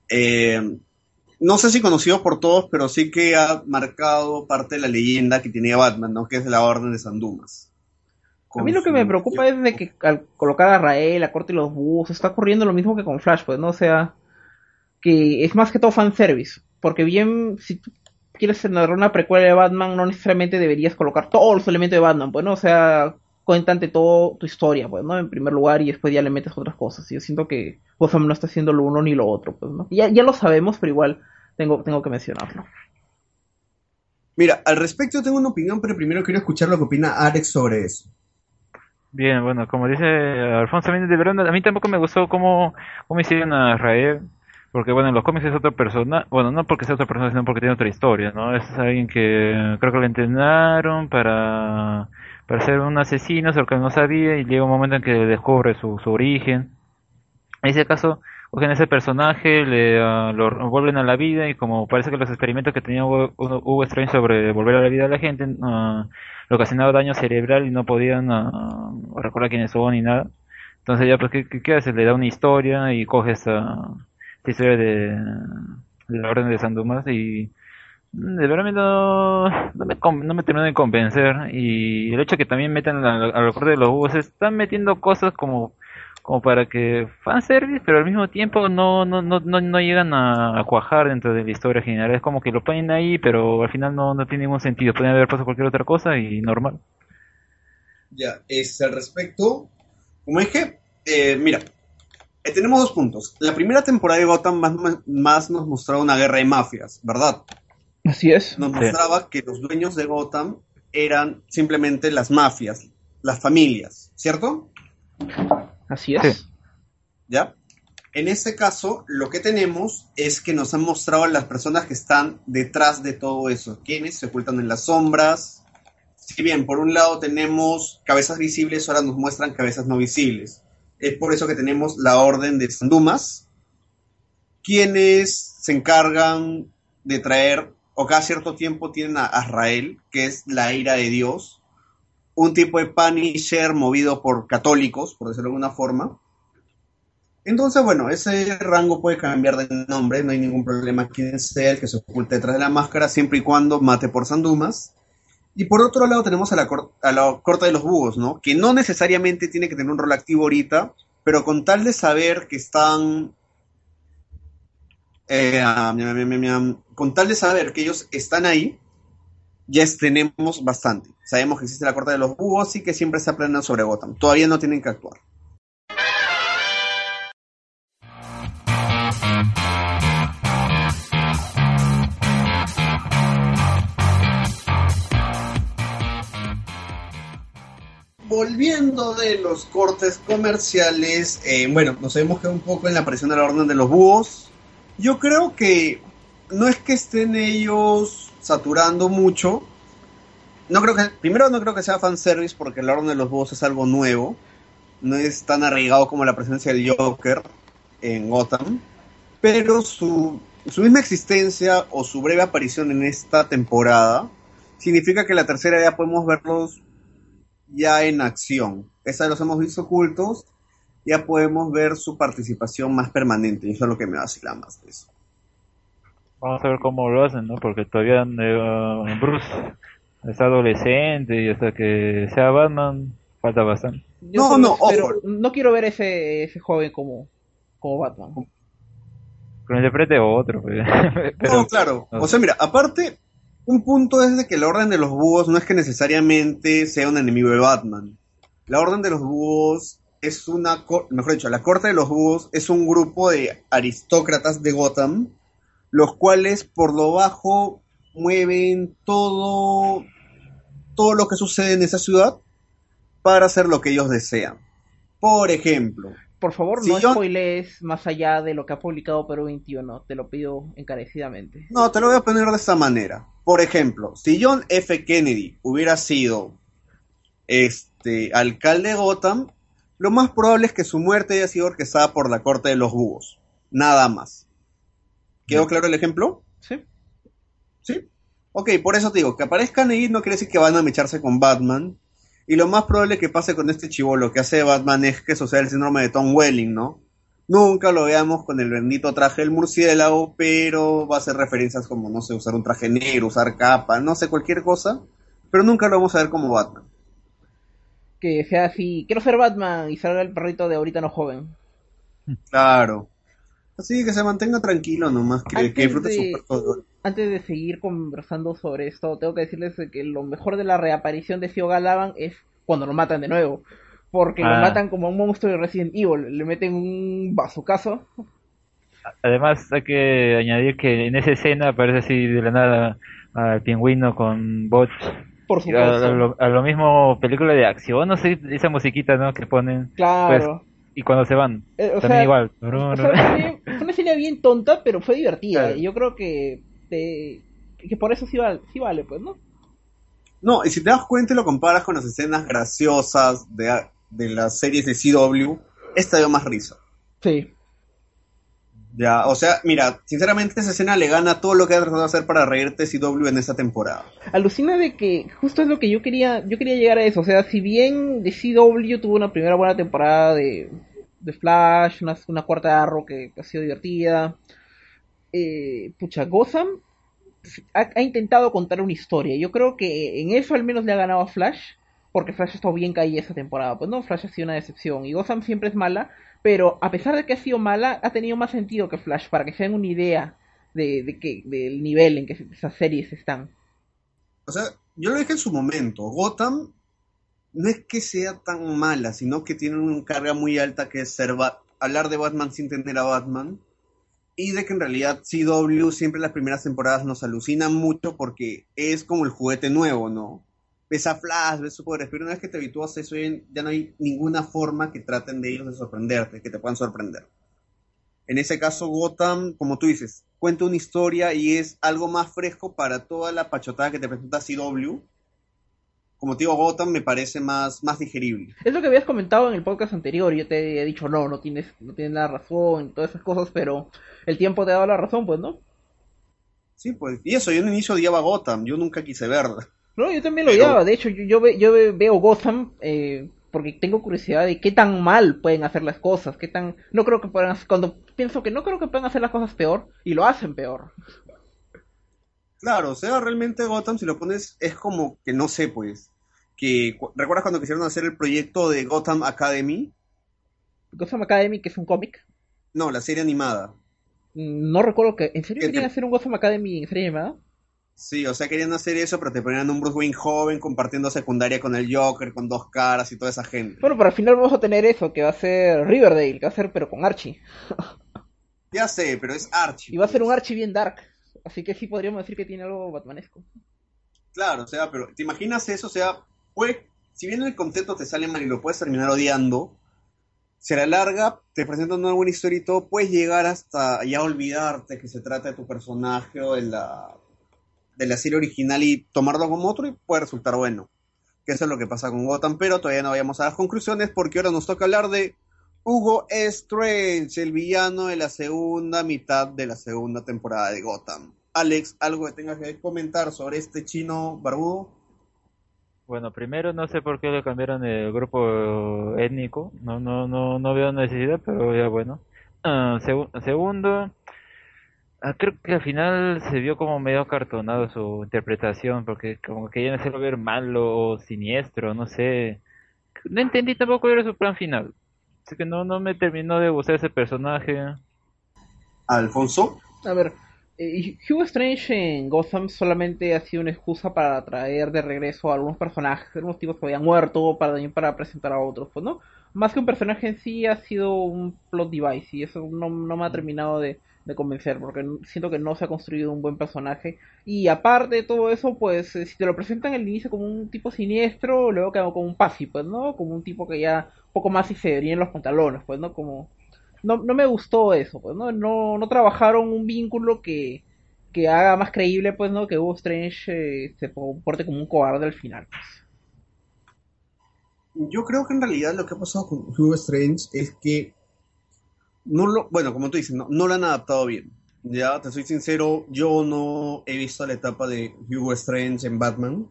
eh, no sé si conocido por todos, pero sí que ha marcado parte de la leyenda que tenía Batman, ¿no? Que es la Orden de San Dumas. A mí lo que me preocupa es de que al colocar a Rael, a Corte y los bus, está ocurriendo lo mismo que con Flash, pues, ¿no? O sea, que es más que todo fanservice. Porque bien, si tú quieres narrar una precuela de Batman, no necesariamente deberías colocar todos los elementos de Batman, pues, ¿no? O sea, cuéntate toda tu historia, pues, ¿no? En primer lugar, y después ya le metes otras cosas. Yo siento que Gotham no está haciendo lo uno ni lo otro, pues, ¿no? Ya, ya lo sabemos, pero igual tengo, tengo que mencionarlo. Mira, al respecto tengo una opinión, pero primero quiero escuchar lo que opina Alex sobre eso. Bien, bueno, como dice Alfonso de verdad, a mí tampoco me gustó cómo, cómo hicieron a Israel, porque bueno, en los cómics es otra persona, bueno, no porque sea otra persona, sino porque tiene otra historia, ¿no? Es alguien que creo que lo entrenaron para, para ser un asesino, lo que no sabía, y llega un momento en que descubre su, su origen. En ese caso, cogen ese personaje, le ah, lo vuelven a la vida y como parece que los experimentos que tenía Hugo, Strange sobre volver a la vida a la gente uh, le ocasionaba daño cerebral y no podían uh, recordar quiénes son ni nada. Entonces ya pues ¿qué, qué, haces? Le da una historia y coges esa, historia de, la Orden de San y de verdad no, no, me, no me terminó de convencer y el hecho que también metan al, al de los Hugos están metiendo cosas como como para que fanservice, pero al mismo tiempo no, no, no, no, llegan a, cuajar dentro de la historia general. Es como que lo ponen ahí, pero al final no, no tiene ningún sentido. Pueden haber pasado cualquier otra cosa y normal. Ya, es al respecto, como dije, eh, mira, eh, tenemos dos puntos. La primera temporada de Gotham más, más nos mostraba una guerra de mafias, ¿verdad? Así es. Nos mostraba que los dueños de Gotham eran simplemente las mafias, las familias, ¿cierto? Así es. ¿Ya? En este caso, lo que tenemos es que nos han mostrado las personas que están detrás de todo eso, quienes se ocultan en las sombras. Si bien por un lado tenemos cabezas visibles, ahora nos muestran cabezas no visibles. Es por eso que tenemos la orden de Sandumas, quienes se encargan de traer, o cada cierto tiempo tienen a Azrael, que es la ira de Dios, un tipo de Punisher movido por católicos, por decirlo de alguna forma. Entonces, bueno, ese rango puede cambiar de nombre, no hay ningún problema quién sea el que se oculte detrás de la máscara, siempre y cuando mate por Sandumas. Y por otro lado tenemos a la, a la corta de los búhos, ¿no? Que no necesariamente tiene que tener un rol activo ahorita, pero con tal de saber que están... Eh, con tal de saber que ellos están ahí, ya tenemos bastante. Sabemos que existe la corte de los búhos y que siempre se aprenden sobre Gotham. Todavía no tienen que actuar. Volviendo de los cortes comerciales, eh, bueno, nos hemos quedado un poco en la aparición de la Orden de los Búhos. Yo creo que no es que estén ellos saturando mucho, no creo que, primero no creo que sea fanservice porque el orden de los búhos es algo nuevo. No es tan arraigado como la presencia del Joker en Gotham. Pero su, su misma existencia o su breve aparición en esta temporada significa que la tercera ya podemos verlos ya en acción. Esta los hemos visto ocultos, ya podemos ver su participación más permanente. Y eso es lo que me vacila más de eso. Vamos a ver cómo lo hacen, ¿no? Porque todavía uh, Bruce es adolescente y hasta que sea Batman falta bastante. no, no, pero no quiero ver ese, ese joven como, como Batman. Que lo interprete otro. Pues. no, claro. O sea, mira, aparte, un punto es de que la Orden de los Búhos no es que necesariamente sea un enemigo de Batman. La Orden de los Búhos es una, mejor dicho, la Corte de los Búhos es un grupo de aristócratas de Gotham, los cuales por lo bajo mueven todo, todo lo que sucede en esa ciudad para hacer lo que ellos desean. Por ejemplo. Por favor, no spoilees más allá de lo que ha publicado Perú 21, te lo pido encarecidamente. No, te lo voy a poner de esta manera. Por ejemplo, si John F. Kennedy hubiera sido este alcalde de Gotham, lo más probable es que su muerte haya sido orquestada por la corte de los búhos. Nada más. ¿Quedó claro el ejemplo? Sí. ¿Sí? Ok, por eso te digo, que aparezcan ahí no quiere decir que van a mecharse con Batman. Y lo más probable que pase con este chivolo que hace Batman es que sea el síndrome de Tom Welling, ¿no? Nunca lo veamos con el bendito traje del murciélago, pero va a hacer referencias como, no sé, usar un traje negro, usar capa, no sé, cualquier cosa. Pero nunca lo vamos a ver como Batman. Que sea así, quiero ser Batman y salga el perrito de ahorita no joven. Claro. Así que se mantenga tranquilo nomás, que, que disfrute su antes de seguir conversando sobre esto, tengo que decirles que lo mejor de la reaparición de Sio Galavan es cuando lo matan de nuevo. Porque lo Ah. matan como un monstruo de Resident Evil. Le meten un bazucazo. Además, hay que añadir que en esa escena aparece así de la nada al pingüino con bots. Por supuesto. a lo, a lo mismo película de acción, no sé, esa musiquita, ¿no? Que ponen. Claro. Y cuando se van, Eh, o también sea, igual. O sea, fue, una escena bien tonta, pero fue divertida. Claro. Y yo creo que, eh, que por eso sí vale, sí vale, pues, ¿no? No, y si te das cuenta y lo comparas con las escenas graciosas de, de las series de CW, esta dio más risa. Sí. Ya, o sea, mira, sinceramente esa escena le gana todo lo que ha tratado de hacer para reírte CW en esta temporada. Alucina de que justo es lo que yo quería, yo quería llegar a eso. O sea, si bien The CW tuvo una primera buena temporada de, de Flash, una, una cuarta de Arrow que, ha sido divertida, eh, pucha, Gotham ha, ha intentado contar una historia. Yo creo que en eso al menos le ha ganado a Flash, porque Flash ha estado bien caída esa temporada. Pues no, Flash ha sido una decepción y Gotham siempre es mala, pero a pesar de que ha sido mala, ha tenido más sentido que Flash, para que se den una idea de, de que, del nivel en que esas series están. O sea, yo lo dije en su momento, Gotham no es que sea tan mala, sino que tiene una carga muy alta que es ser hablar de Batman sin tener a Batman. Y de que en realidad CW siempre las primeras temporadas nos alucina mucho porque es como el juguete nuevo, ¿no? Ves a Flash, ves superpoderes, pero una vez que te habitúas a eso ya no hay ninguna forma que traten de ellos de sorprenderte, que te puedan sorprender. En ese caso, Gotham, como tú dices, cuenta una historia y es algo más fresco para toda la pachotada que te presenta CW. Como te digo, Gotham me parece más, más digerible. Es lo que habías comentado en el podcast anterior. Yo te he dicho, no, no tienes, no tienes la razón, todas esas cosas, pero el tiempo te ha dado la razón, pues, ¿no? Sí, pues, y eso, yo en el inicio odiaba Gotham, yo nunca quise verla. No, yo también lo Pero- odiaba. De hecho, yo, yo, ve- yo ve- veo Gotham eh, porque tengo curiosidad de qué tan mal pueden hacer las cosas, qué tan... No creo que puedan... hacer- Cuando pienso que no creo que puedan hacer las cosas peor, y lo hacen peor. Claro, o sea, realmente Gotham, si lo pones, es como que no sé, pues. Que, cu- ¿Recuerdas cuando quisieron hacer el proyecto de Gotham Academy? Gotham Academy, que es un cómic. No, la serie animada. mm, No recuerdo que... ¿En serio ¿Qué querían hacer un Gotham Academy en serie animada? Sí, o sea, querían hacer eso, pero te ponían un Bruce Wayne joven compartiendo secundaria con el Joker, con dos caras y toda esa gente. Bueno, pero al final vamos a tener eso, que va a ser Riverdale, que va a ser pero con Archie. Ya sé, pero es Archie. Y va a ser un pues. Archie bien dark. Así que sí podríamos decir que tiene algo batmanesco. Claro, o sea, pero ¿te imaginas eso? O sea, puede, si bien el concepto te sale mal y lo puedes terminar odiando, se la larga, te presenta una buena historia y todo, puedes llegar hasta ya olvidarte que se trata de tu personaje o de la, de la serie original y tomarlo como otro y puede resultar bueno. Que eso es lo que pasa con Gotham, pero todavía no vayamos a las conclusiones porque ahora nos toca hablar de Hugo Strange, el villano de la segunda mitad de la segunda temporada de Gotham. Alex, ¿algo que tengas que comentar sobre este chino barbudo? Bueno, primero no sé por qué le cambiaron el grupo étnico, no no no no veo necesidad, pero ya bueno. Ah, segu- segundo, ah, creo que al final se vio como medio cartonado su interpretación, porque como que querían hacerlo ver malo o siniestro, no sé. No entendí tampoco cuál era su plan final. Así que no no me terminó de gustar ese personaje. Alfonso. A ver, eh, Hugo Strange en Gotham solamente ha sido una excusa para traer de regreso a algunos personajes, algunos tipos que habían muerto, para también para presentar a otros, pues, ¿no? Más que un personaje en sí, ha sido un plot device, y eso no, no me ha terminado de, de convencer, porque siento que no se ha construido un buen personaje. Y aparte de todo eso, pues, eh, si te lo presentan al inicio como un tipo siniestro, luego queda como un pasi, pues, ¿no? Como un tipo que ya un poco más y se vería en los pantalones, pues, ¿no? Como no, no me gustó eso, pues, ¿no? No, no trabajaron un vínculo que, que haga más creíble, pues, ¿no? Que Hugo Strange eh, se comporte como un cobarde al final, pues. Yo creo que en realidad lo que ha pasado con Hugo Strange es que no lo, bueno, como tú dices, no, no lo han adaptado bien. Ya, te soy sincero, yo no he visto la etapa de Hugo Strange en Batman.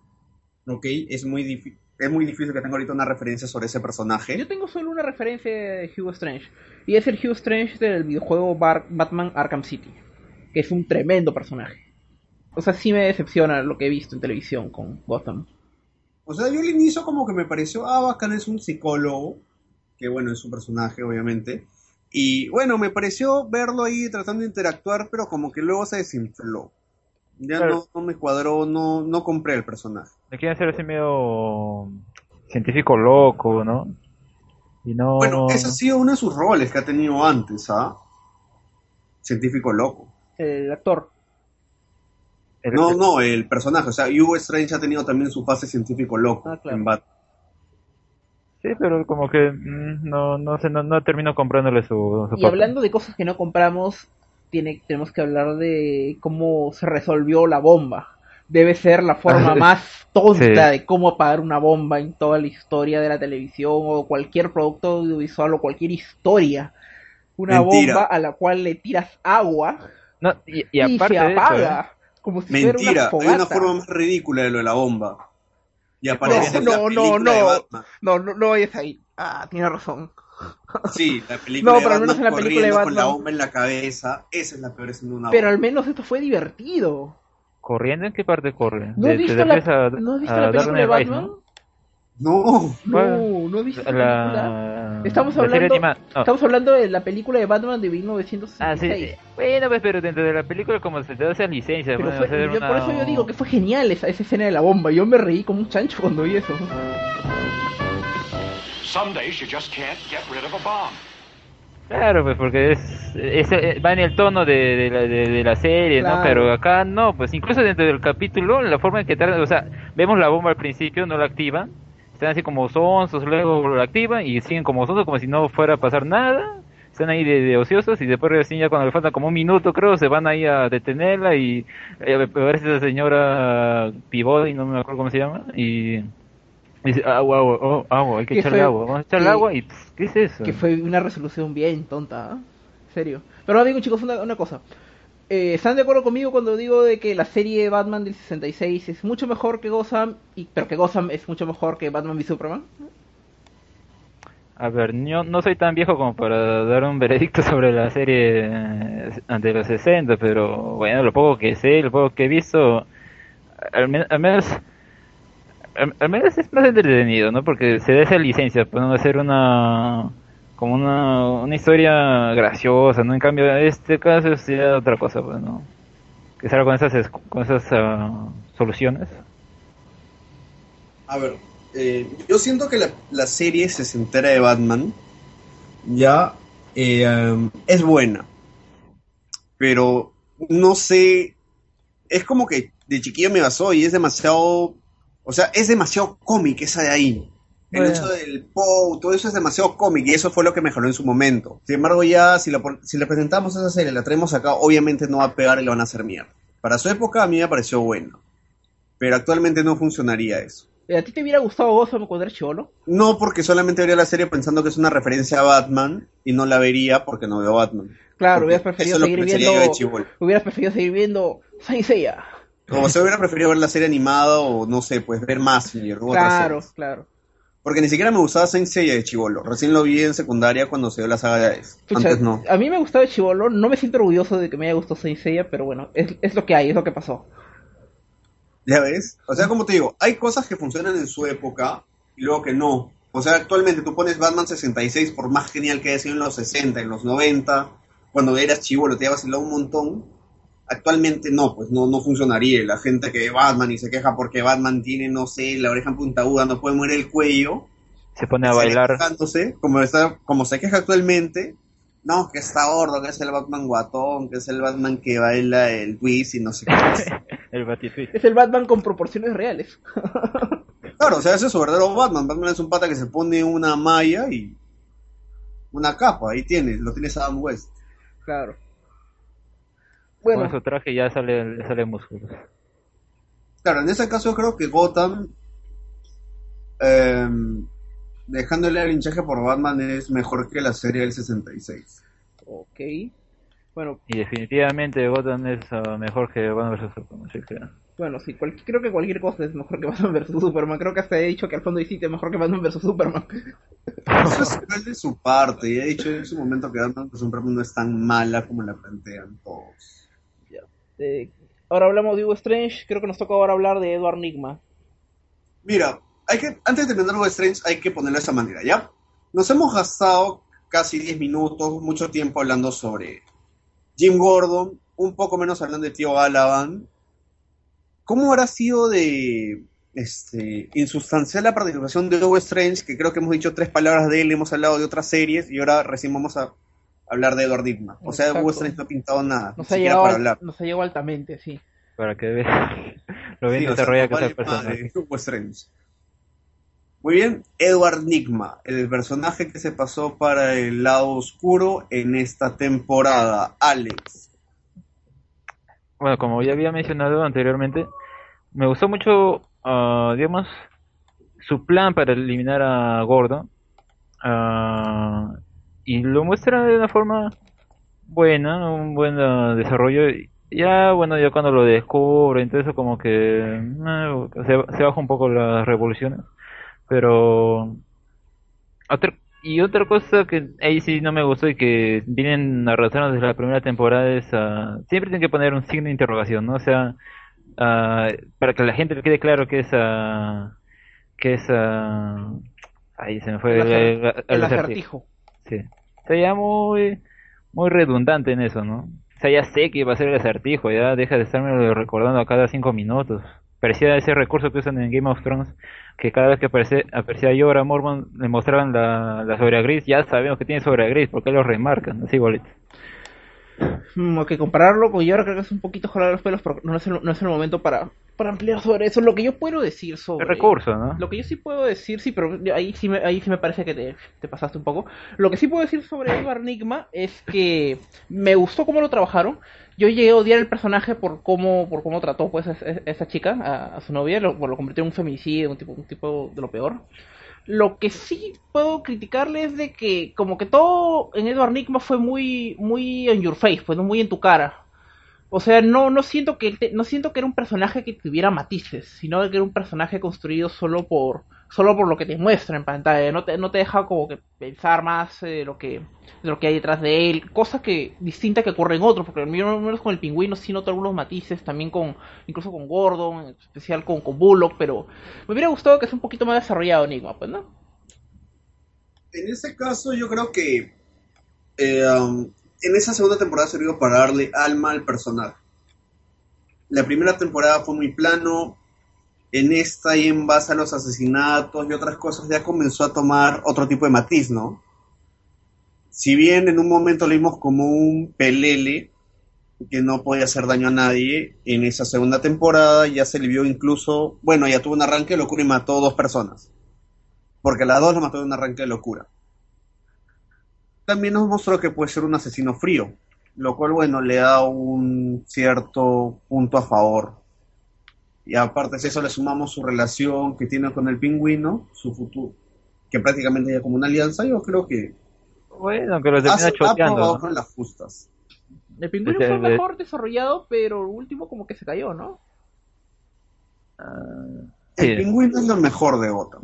Ok, es muy difícil. Es muy difícil que tenga ahorita una referencia sobre ese personaje. Yo tengo solo una referencia de Hugo Strange, y es el Hugo Strange del videojuego Bar- Batman Arkham City, que es un tremendo personaje. O sea, sí me decepciona lo que he visto en televisión con Gotham. O sea, yo al inicio como que me pareció, ah, bacán es un psicólogo, que bueno, es un personaje, obviamente. Y bueno, me pareció verlo ahí tratando de interactuar, pero como que luego se desinfló. Ya Claro. no, no me cuadró, no, no compré el personaje. Le quieren hacer así medio científico loco, ¿no? Y no... Bueno, ese ha sido uno de sus roles que ha tenido antes, ¿ah? Científico loco. El actor. el- No, no, el personaje. O sea, Hugo Strange ha tenido también su fase científico loco Ah, claro. en Batman. Sí, pero como que mm, no, no sé, no, no termino comprándole su, su Y hablando de cosas que no compramos, tiene, tenemos que hablar de cómo se resolvió la bomba. Debe ser la forma más tonta Sí. de cómo apagar una bomba en toda la historia de la televisión o cualquier producto audiovisual o cualquier historia. Una Mentira. bomba a la cual le tiras agua No, y, y y, aparte se de eso, apaga. ¿eh? Como si fuera Mentira, una hay una forma más ridícula de lo de la bomba. Y aparece en no, la no, película no. de Batman. No, no, no vayas ahí. Ah, tiene razón. Sí, la película No, de pero al menos en la película de corriendo con la bomba en la cabeza. Esa es la peor escena de una Pero al menos esto fue divertido. ¿Corriendo en qué parte corre? ¿No has visto la, ¿no has visto a la darle película de Batman? ¿no? No, No, no has visto la película. La... Estamos la hablando-. No. Estamos hablando de la película de Batman de 1966. Ah, sí. Bueno, pues, pero dentro de la película como se te da esa licencia, Pero pueden fue- hacer yo- una- por eso yo digo que fue genial esa, esa escena de la bomba. Yo me reí como un chancho cuando vi eso. Some days you just can't get rid of a bomb. Claro, pues porque es, es- eh, va en el tono de, de la, de, de la serie, Claro. ¿no? Pero acá no, pues incluso dentro del capítulo, la forma en que tratan, o sea, vemos la bomba al principio, no la activan, están así como sonsos, luego la activan y siguen como sonsos, como si no fuera a pasar nada, están ahí de, de ociosos y después recién ya cuando le falta como un minuto creo, se van ahí a detenerla y eh, aparece esa señora Pivot y no me acuerdo cómo se llama y... dice, agua, agua, oh, agua, hay que ¿Qué echarle fue? agua, vamos a echarle Que- agua y pff, ¿qué es eso? Que fue una resolución bien tonta, ¿ah? En serio. Pero ahora digo, chicos, una, una cosa. Eh, ¿Están de acuerdo conmigo cuando digo de que la serie Batman del 66 es mucho mejor que Gotham, y, pero que Gotham es mucho mejor que Batman v Superman? A ver, yo no soy tan viejo como para dar un veredicto sobre la serie eh, de los 60, pero bueno, lo poco que sé, lo poco que he visto, al, men- al menos al, menos es más entretenido, ¿no? Porque se da esa licencia, pueden hacer una como una, una historia graciosa, ¿no? En cambio, este caso ya otra cosa, pues, ¿no? Que salga con esas es- con esas ah, soluciones. A ver, eh, yo siento que la, serie sesentera de Batman ya eh, es buena, pero no sé, es como que de chiquillo me basó y es demasiado, o sea, es demasiado cómic esa de ahí. El Bueno. hecho del Poe, todo eso es demasiado cómic y eso fue lo que mejoró en su momento. Sin embargo, ya si, lo pon- si le presentamos esa serie, la traemos acá, obviamente no va a pegar y lo van a hacer mierda. Para su época a mí me pareció bueno, pero actualmente no funcionaría eso. ¿A ti te hubiera gustado Gotham cuando eras chivolo? No porque solamente vería la serie pensando que es una referencia a Batman y no la vería porque no veo Batman. Claro, Porque hubieras preferido seguir viendo. Hubieras preferido seguir viendo Saint Seiya. Como se hubiera preferido ver la serie animada o no sé, pues ver más otras Claro, claro. Porque ni siquiera me gustaba Saint Seiya de chivolo. Recién lo vi en secundaria cuando se dio la saga de. Pucha, Antes no. A mí me gustaba Chivolo, no me siento orgulloso de que me haya gustado Saint Seiya, pero bueno, es, es lo que hay, es lo que pasó. ¿Ya ves? O sea, como te digo, hay cosas que funcionan en su época y luego que no. O sea, actualmente tú pones Batman 66, por más genial que haya sido en los 60, en los 90, cuando eras chivolo, te iba a vacilar un montón. Actualmente no, pues no, no funcionaría. La gente que ve Batman y se queja porque Batman tiene, no sé, la oreja puntiaguda, no puede mover el cuello. Se pone a bailar. quejándose, como, está, como se queja actualmente, no, que está gordo, que es el Batman guatón, que es el Batman que baila el twist y no sé qué. El Batitwist. Es el Batman con proporciones reales. Claro, o sea, ese es su verdadero Batman. Batman es un pata que se pone una malla y una capa, ahí tienes, lo tienes Adam West. Claro. Con Bueno, su traje ya sale, sale músculos. Claro, en ese caso creo que Gotham, eh, dejándole el hinchaje por Batman, es mejor que la serie del 66. ok. Bueno, Y definitivamente Gotham es ah, mejor que Batman vs Superman. sí, claro. bueno, sí, cual- creo que cualquier cosa es mejor que Batman vs Superman. Creo que hasta he dicho que al fondo es mejor que Batman vs Superman. Eso es de su parte, y he dicho en su momento que Batman vs Superman no es tan mala como la plantean todos. Eh, ahora hablamos de Hugo Strange, creo que nos toca ahora hablar de Edward Nigma. Mira, hay que, antes de terminar de Strange, hay que ponerlo de esa manera, ¿ya? Nos hemos gastado casi 10 minutos, mucho tiempo hablando sobre Jim Gordon, un poco menos hablando de Tío Galavan, ¿cómo habrá sido de este, insustancial la participación de Hugo Strange? Que creo que hemos dicho tres palabras de él, hemos hablado de otras series y ahora recién vamos a hablar de Edward Digma. O sea, Exacto. Hugo Strange no ha pintado nada, ha, siquiera llegado, para hablar. altamente, sí. Para que veas lo bien Sí, o sea, desarrollado que no es el personaje. Hugo Strange. Muy bien, Edward Nigma, el personaje que se pasó para el lado oscuro en esta temporada. Alex. Bueno, como ya había mencionado anteriormente, me gustó mucho, ah, digamos, su plan para eliminar a Gordo. ah, y lo muestra de una forma buena, un buen ah, desarrollo. Ya, bueno, ya cuando lo descubre, entonces como que eh, se, se baja un poco las revoluciones. Pero... Otra, y otra cosa que ahí sí no me gustó y que vienen arrastrando desde la primera temporada es ah, siempre tienen que poner un signo de interrogación, ¿no? O sea, ah, para que a la gente le quede claro que es ah, que es ah, ahí se me fue El el- el- el El acertijo. acertijo. Sí. Sea, ya muy muy redundante en eso, ¿no? O sea, ya sé que va a ser el acertijo, ya deja de estarme recordando a cada cinco minutos. Parecía ese recurso que usan en Game of Thrones, que cada vez que aparece, aparecía Jorah Mormont le mostraban la, la sobra gris, ya sabemos que tiene sobra gris, porque lo remarcan, así igualito. Mm, que compararlo con Yora creo que es un poquito jolar los pelos, pero no es el, no es el momento para, para ampliar sobre eso. Lo que yo puedo decir sobre... El recurso, ¿no? Lo que yo sí puedo decir, sí, pero ahí sí me, ahí sí me parece que te, te pasaste un poco. Lo que sí puedo decir sobre Edward Nigma es que me gustó cómo lo trabajaron. Yo llegué a odiar el personaje por cómo, por cómo trató pues a, a esa chica, a, a su novia, lo, lo convirtió en un femicidio, un tipo, un tipo de lo peor. Lo que sí puedo criticarle es de que como que todo en Edward Nigma fue muy muy en your face, pues no muy en tu cara. O sea, no no siento que no siento que era un personaje que tuviera matices, sino que era un personaje construido solo por solo por lo que te muestra en pantalla, no te no te deja como que pensar más eh, lo que de lo que hay detrás de él, cosa que distinta que ocurre en otros, porque al menos con el pingüino sí noto algunos matices, también con incluso con Gordon, en especial con con Bullock, pero me hubiera gustado que sea un poquito más desarrollado Enigma, pues, ¿no? En ese caso, yo creo que eh, um, en esa segunda temporada sirvió para darle alma al personaje. La primera temporada fue muy plano. En esta y en base a los asesinatos y otras cosas ya comenzó a tomar otro tipo de matiz, ¿no? Si bien en un momento lo vimos como un pelele que no podía hacer daño a nadie, en esa segunda temporada ya se le vio incluso, bueno, ya tuvo un arranque de locura y mató dos personas porque las dos lo mató de un arranque de locura. También nos mostró que puede ser un asesino frío, lo cual, bueno, le da un cierto punto a favor. Y aparte de eso le sumamos su relación que tiene con el pingüino, su futuro, que prácticamente ya como una alianza, yo creo que Bueno, que lo termina choteando, ¿no? con las justas. El pingüino Este, fue de- mejor desarrollado, pero el último como que se cayó, ¿no? El sí. pingüino es lo mejor de Gotham.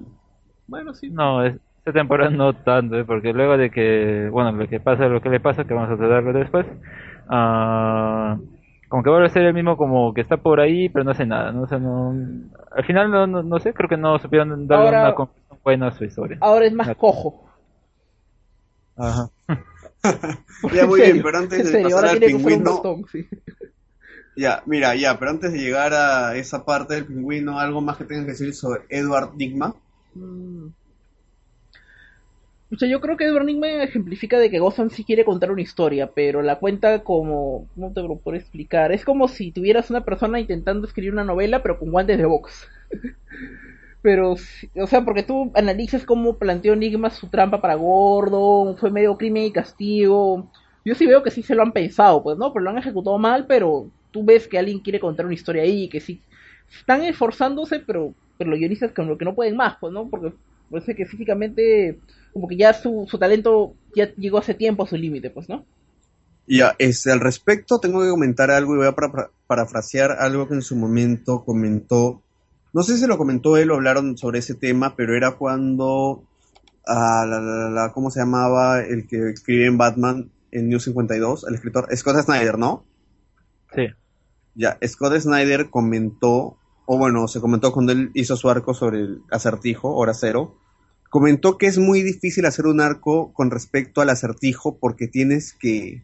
Bueno, sí. No, es- esta temporada no tanto, ¿eh? porque luego de que, bueno, lo que pasa, lo que le pasa, que vamos a tratarlo después, ah, como que vuelve a ser el mismo como que está por ahí, pero no hace nada, ¿no? O sea, no, al final no, no, no sé, creo que no supieron darle Ahora- una conclusión buena a su historia. Ahora es más No. cojo. Ajá. Ya, muy En bien, pero antes de serio, pasar ahora al pingüino, sí. Ya, mira, ya, pero antes de llegar a esa parte del pingüino, algo más que tengan que decir sobre Edward Digma. Mm. O sea, yo creo que Edward Nigma ejemplifica de que Gotham sí quiere contar una historia, pero la cuenta como... ¿Cómo te lo puedo explicar? Es como si tuvieras una persona intentando escribir una novela, pero con guantes de box. pero, o sea, porque tú analizas cómo planteó Enigma su trampa para Gordon, fue medio crimen y castigo. Yo sí veo que sí se lo han pensado, pues, ¿no? Pero lo han ejecutado mal, pero tú ves que alguien quiere contar una historia ahí, que sí están esforzándose, pero, pero los guionistas como que no pueden más, pues, ¿no? Porque parece que físicamente, como que ya su, su talento ya llegó hace tiempo a su límite, pues, ¿no? Ya, este, al respecto tengo que comentar algo y voy a para- parafrasear algo que en su momento comentó. No sé si lo comentó él o hablaron sobre ese tema, pero era cuando, ah, la, la- la- la- ¿cómo se llamaba el que escribe en Batman en New 52? El escritor Scott Snyder, ¿no? Sí. Ya, Scott Snyder comentó, o bueno, se comentó cuando él hizo su arco sobre el acertijo, hora cero, comentó que es muy difícil hacer un arco con respecto al acertijo porque tienes que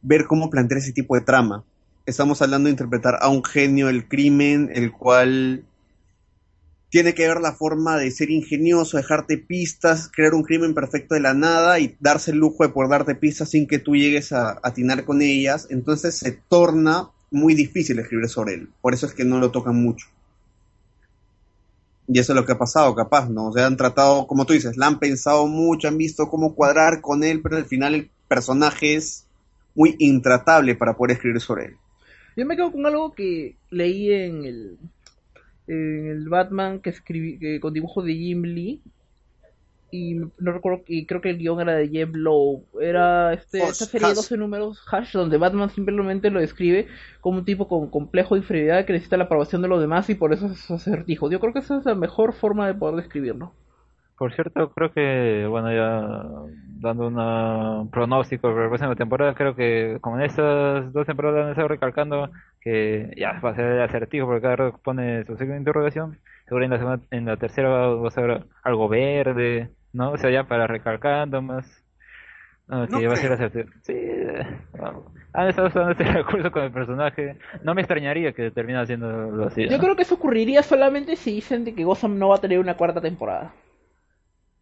ver cómo plantear ese tipo de trama. estamos hablando de interpretar a un genio del crimen, el cual tiene que ver la forma de ser ingenioso, dejarte pistas, crear un crimen perfecto de la nada y darse el lujo de poder darte pistas sin que tú llegues a atinar con ellas. Entonces se torna muy difícil escribir sobre él. Por eso es que no lo tocan mucho. Y eso es lo que ha pasado, capaz, ¿no? O sea, han tratado, como tú dices, la han pensado mucho, han visto cómo cuadrar con él, pero al final el personaje es muy intratable para poder escribir sobre él. Yo me quedo con algo que leí en el, en el Batman que escribí que, con dibujo de Jim Lee, y no recuerdo y creo que el guion era de Jeff Lowe era este, Hash, esta serie de Hash. 12 números Hash donde Batman simplemente lo describe como un tipo con complejo de inferioridad que necesita la aprobación de los demás y por eso es acertijo yo creo que esa es la mejor forma de poder describirlo Por cierto, creo que, bueno, ya dando un pronóstico para la próxima temporada, creo que como en estas dos temporadas han estado recalcando que ya va a ser el acertijo porque cada vez pone su signo de interrogación. Seguro en la segunda, en la tercera va a ser algo verde, ¿no? O sea, ya para recalcando más. ah, que No va a ser acertijo. Sí, han estado usando este recurso con el personaje. No me extrañaría que termine haciéndolo así. yo ¿no? creo que eso ocurriría solamente si dicen de que Gotham no va a tener una cuarta temporada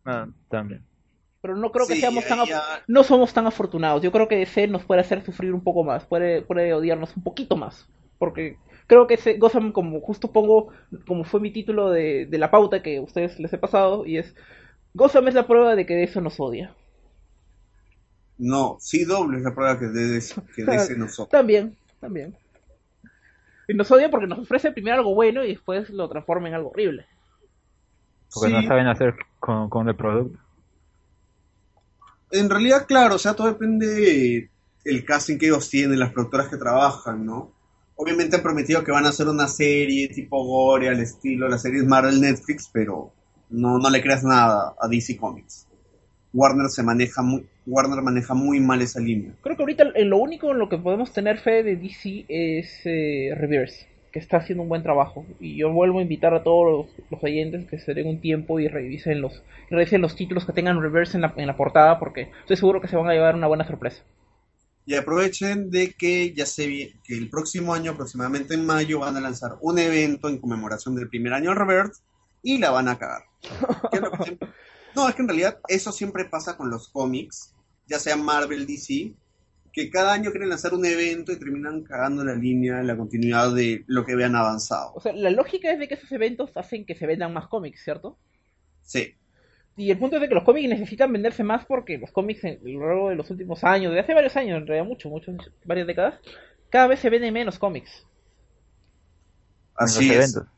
Ah, también. pero no creo que Sí, seamos tan ahí af- ya- no somos tan afortunados yo creo que DC nos puede hacer sufrir un poco más puede puede odiarnos un poquito más porque creo que ese Gotham como justo pongo como fue mi título de, de la pauta que a ustedes les he pasado y es Gotham es la prueba de que eso nos odia No, sí doble es la prueba que de, que de ese nosotros. también también y nos odia porque nos ofrece primero algo bueno y después lo transforma en algo horrible Porque Sí. no saben hacer con, con el producto. En realidad, claro, o sea, todo depende del casting que ellos tienen, las productoras que trabajan, ¿no? Obviamente han prometido que van a hacer una serie tipo gore al estilo de las series Marvel Netflix, pero no, no le creas nada a DC Comics. Warner se maneja muy, Warner maneja muy mal esa línea. Creo que ahorita lo único en lo que podemos tener fe de DC es eh, Reverse, que está haciendo un buen trabajo. Y yo vuelvo a invitar a todos los, los oyentes que se den un tiempo y revisen los, revisen los títulos que tengan Reverse en la, en la portada, porque estoy seguro que se van a llevar una buena sorpresa. Y aprovechen de que ya se que el próximo año, aproximadamente en mayo, van a lanzar un evento en conmemoración del primer año de Reverse y la van a cagar. ¿Qué es lo que siempre- No, es que en realidad eso siempre pasa con los cómics, ya sea Marvel, DC, que cada año quieren lanzar un evento y terminan cagando la línea, la continuidad de lo que vean avanzado. O sea, la lógica es de que esos eventos hacen que se vendan más cómics, ¿cierto? Sí, Y el punto es de que los cómics necesitan venderse más porque los cómics a lo largo de los últimos años, de hace varios años, en realidad mucho, muchos, varias décadas, cada vez se venden menos cómics. en así los es. eventos.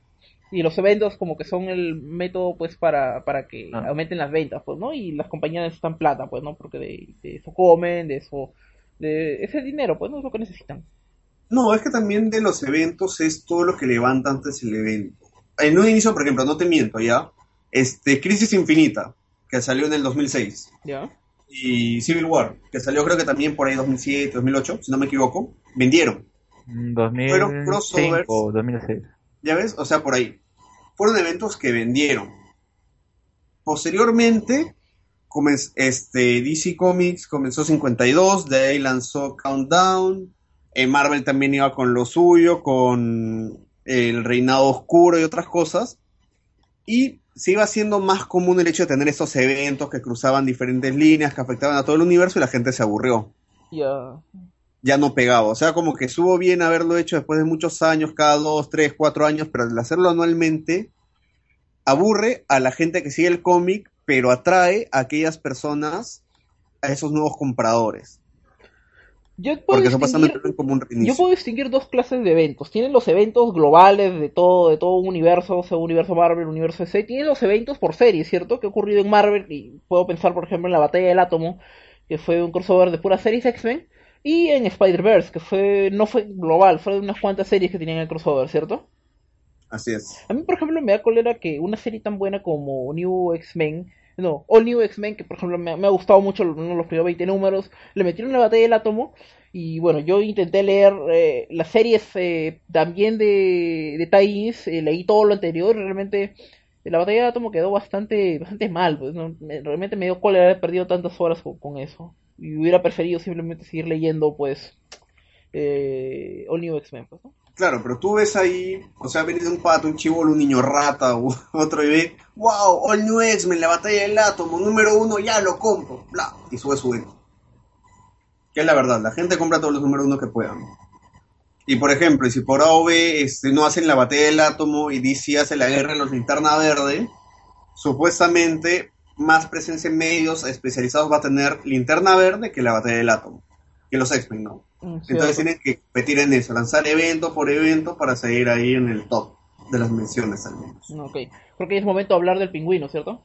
Y los eventos como que son el método pues para, para que Ah. aumenten las ventas, pues, ¿no? Y las compañías necesitan plata, pues, ¿no? Porque de, de eso comen, de eso, de ese dinero, pues, no es lo que necesitan. No, es que también de los eventos es todo lo que levanta antes el evento. En un inicio, por ejemplo, no te miento ya, este Crisis Infinita, que salió en el 2006, ¿Ya? y Civil War, que salió creo que también por ahí 2007, 2008, si no me equivoco, vendieron. Mm, 2005 Fueron crossovers. o 2006. ¿Ya ves? O sea, por ahí. Fueron eventos que vendieron. Posteriormente, este, DC Comics comenzó 52, de ahí lanzó Countdown. eh, Marvel también iba con lo suyo, con el Reinado Oscuro y otras cosas. Y se iba haciendo más común el hecho de tener estos eventos que cruzaban diferentes líneas, que afectaban a todo el universo y la gente se aburrió Ya. Ya no pegaba. O sea, como que estuvo bien haberlo hecho después de muchos años, cada dos, tres, cuatro años, pero al hacerlo anualmente, aburre a la gente que sigue el cómic, pero atrae a aquellas personas, a esos nuevos compradores. Yo puedo, Porque distinguir, como un yo puedo distinguir dos clases de eventos. Tienen los eventos globales de todo, de todo un universo, o sea, universo Marvel, universo DC. Tienen los eventos por serie, ¿cierto? Que ha ocurrido en Marvel. Y puedo pensar, por ejemplo, en la batalla del átomo, que fue un crossover de puras series X-Men. Y en Spider-Verse, que fue no fue global, fue de unas cuantas series que tenían el crossover, ¿cierto? Así es. A mí, por ejemplo, me da cólera que una serie tan buena como New X-Men, no, All New X-Men, que por ejemplo me, me ha gustado mucho de los primeros 20 números, le metieron la batalla del átomo. Y bueno, yo intenté leer eh, las series eh, también de, de tie-ins, eh, leí todo lo anterior, y realmente la batalla del átomo quedó bastante, bastante mal, pues, ¿no? Me- realmente me dio cólera haber perdido tantas horas con, con eso. Y hubiera preferido simplemente seguir leyendo, pues, eh, All New X-Men, pues, ¿no? Claro, pero tú ves ahí, o sea, venido un pato, un chivolo, un niño rata, u otro y ve, wow, All New X-Men, la batalla del átomo, número uno, ya lo compro, bla, y sube su. Que es la verdad, la gente compra todos los números uno que puedan. Y por ejemplo, si por A o B este, no hacen la batalla del átomo y DC hace la guerra en los linterna verde, supuestamente más presencia en medios especializados va a tener linterna verde que la batalla del átomo, que los X-Men, ¿no? Mm, Entonces tienen que competir en eso, lanzar evento por evento para seguir ahí en el top de las menciones al menos. No, ok. Creo que es momento de hablar del pingüino, ¿cierto?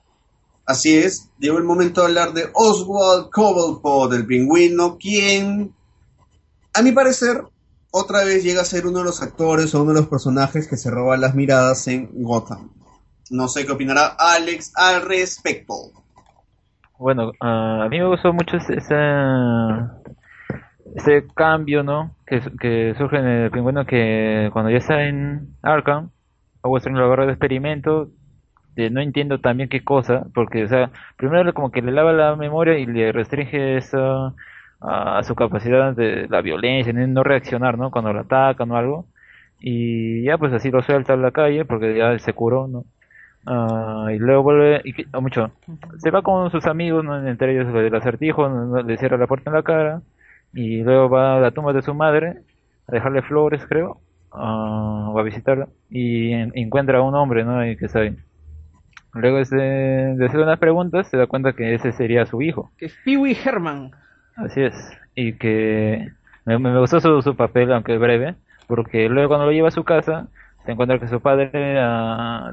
Así es, llegó el momento de hablar de Oswald Cobblepot, el pingüino, quien, a mi parecer, otra vez llega a ser uno de los actores o uno de los personajes que se roban las miradas en Gotham. No sé qué opinará Alex al respecto. Bueno, ah, a mí me gustó mucho ese, ese, cambio, ¿no? Que, que surge en el pingüino que cuando ya está en Arkham, Stern lo agarra de experimento, de no entiendo también qué cosa, porque, o sea, primero como que le lava la memoria y le restringe eso a, a su capacidad de la violencia, de no reaccionar, ¿no? Cuando lo atacan o algo. Y ya pues así lo suelta a la calle porque ya se curó, ¿no? Ah, y luego vuelve, y ah, mucho, se va con sus amigos, ¿no? entre ellos el acertijo, le cierra la puerta en la cara, y luego va a la tumba de su madre, a dejarle flores, creo, ah, o a visitarla, y en- encuentra a un hombre, ¿no? Y que está ahí. Luego este, de hacer unas preguntas, se da cuenta que ese sería su hijo. Que es Pee Herman. Así es. Y que me, me gustó su, su papel, aunque breve, porque luego cuando lo lleva a su casa, se encuentra que su padre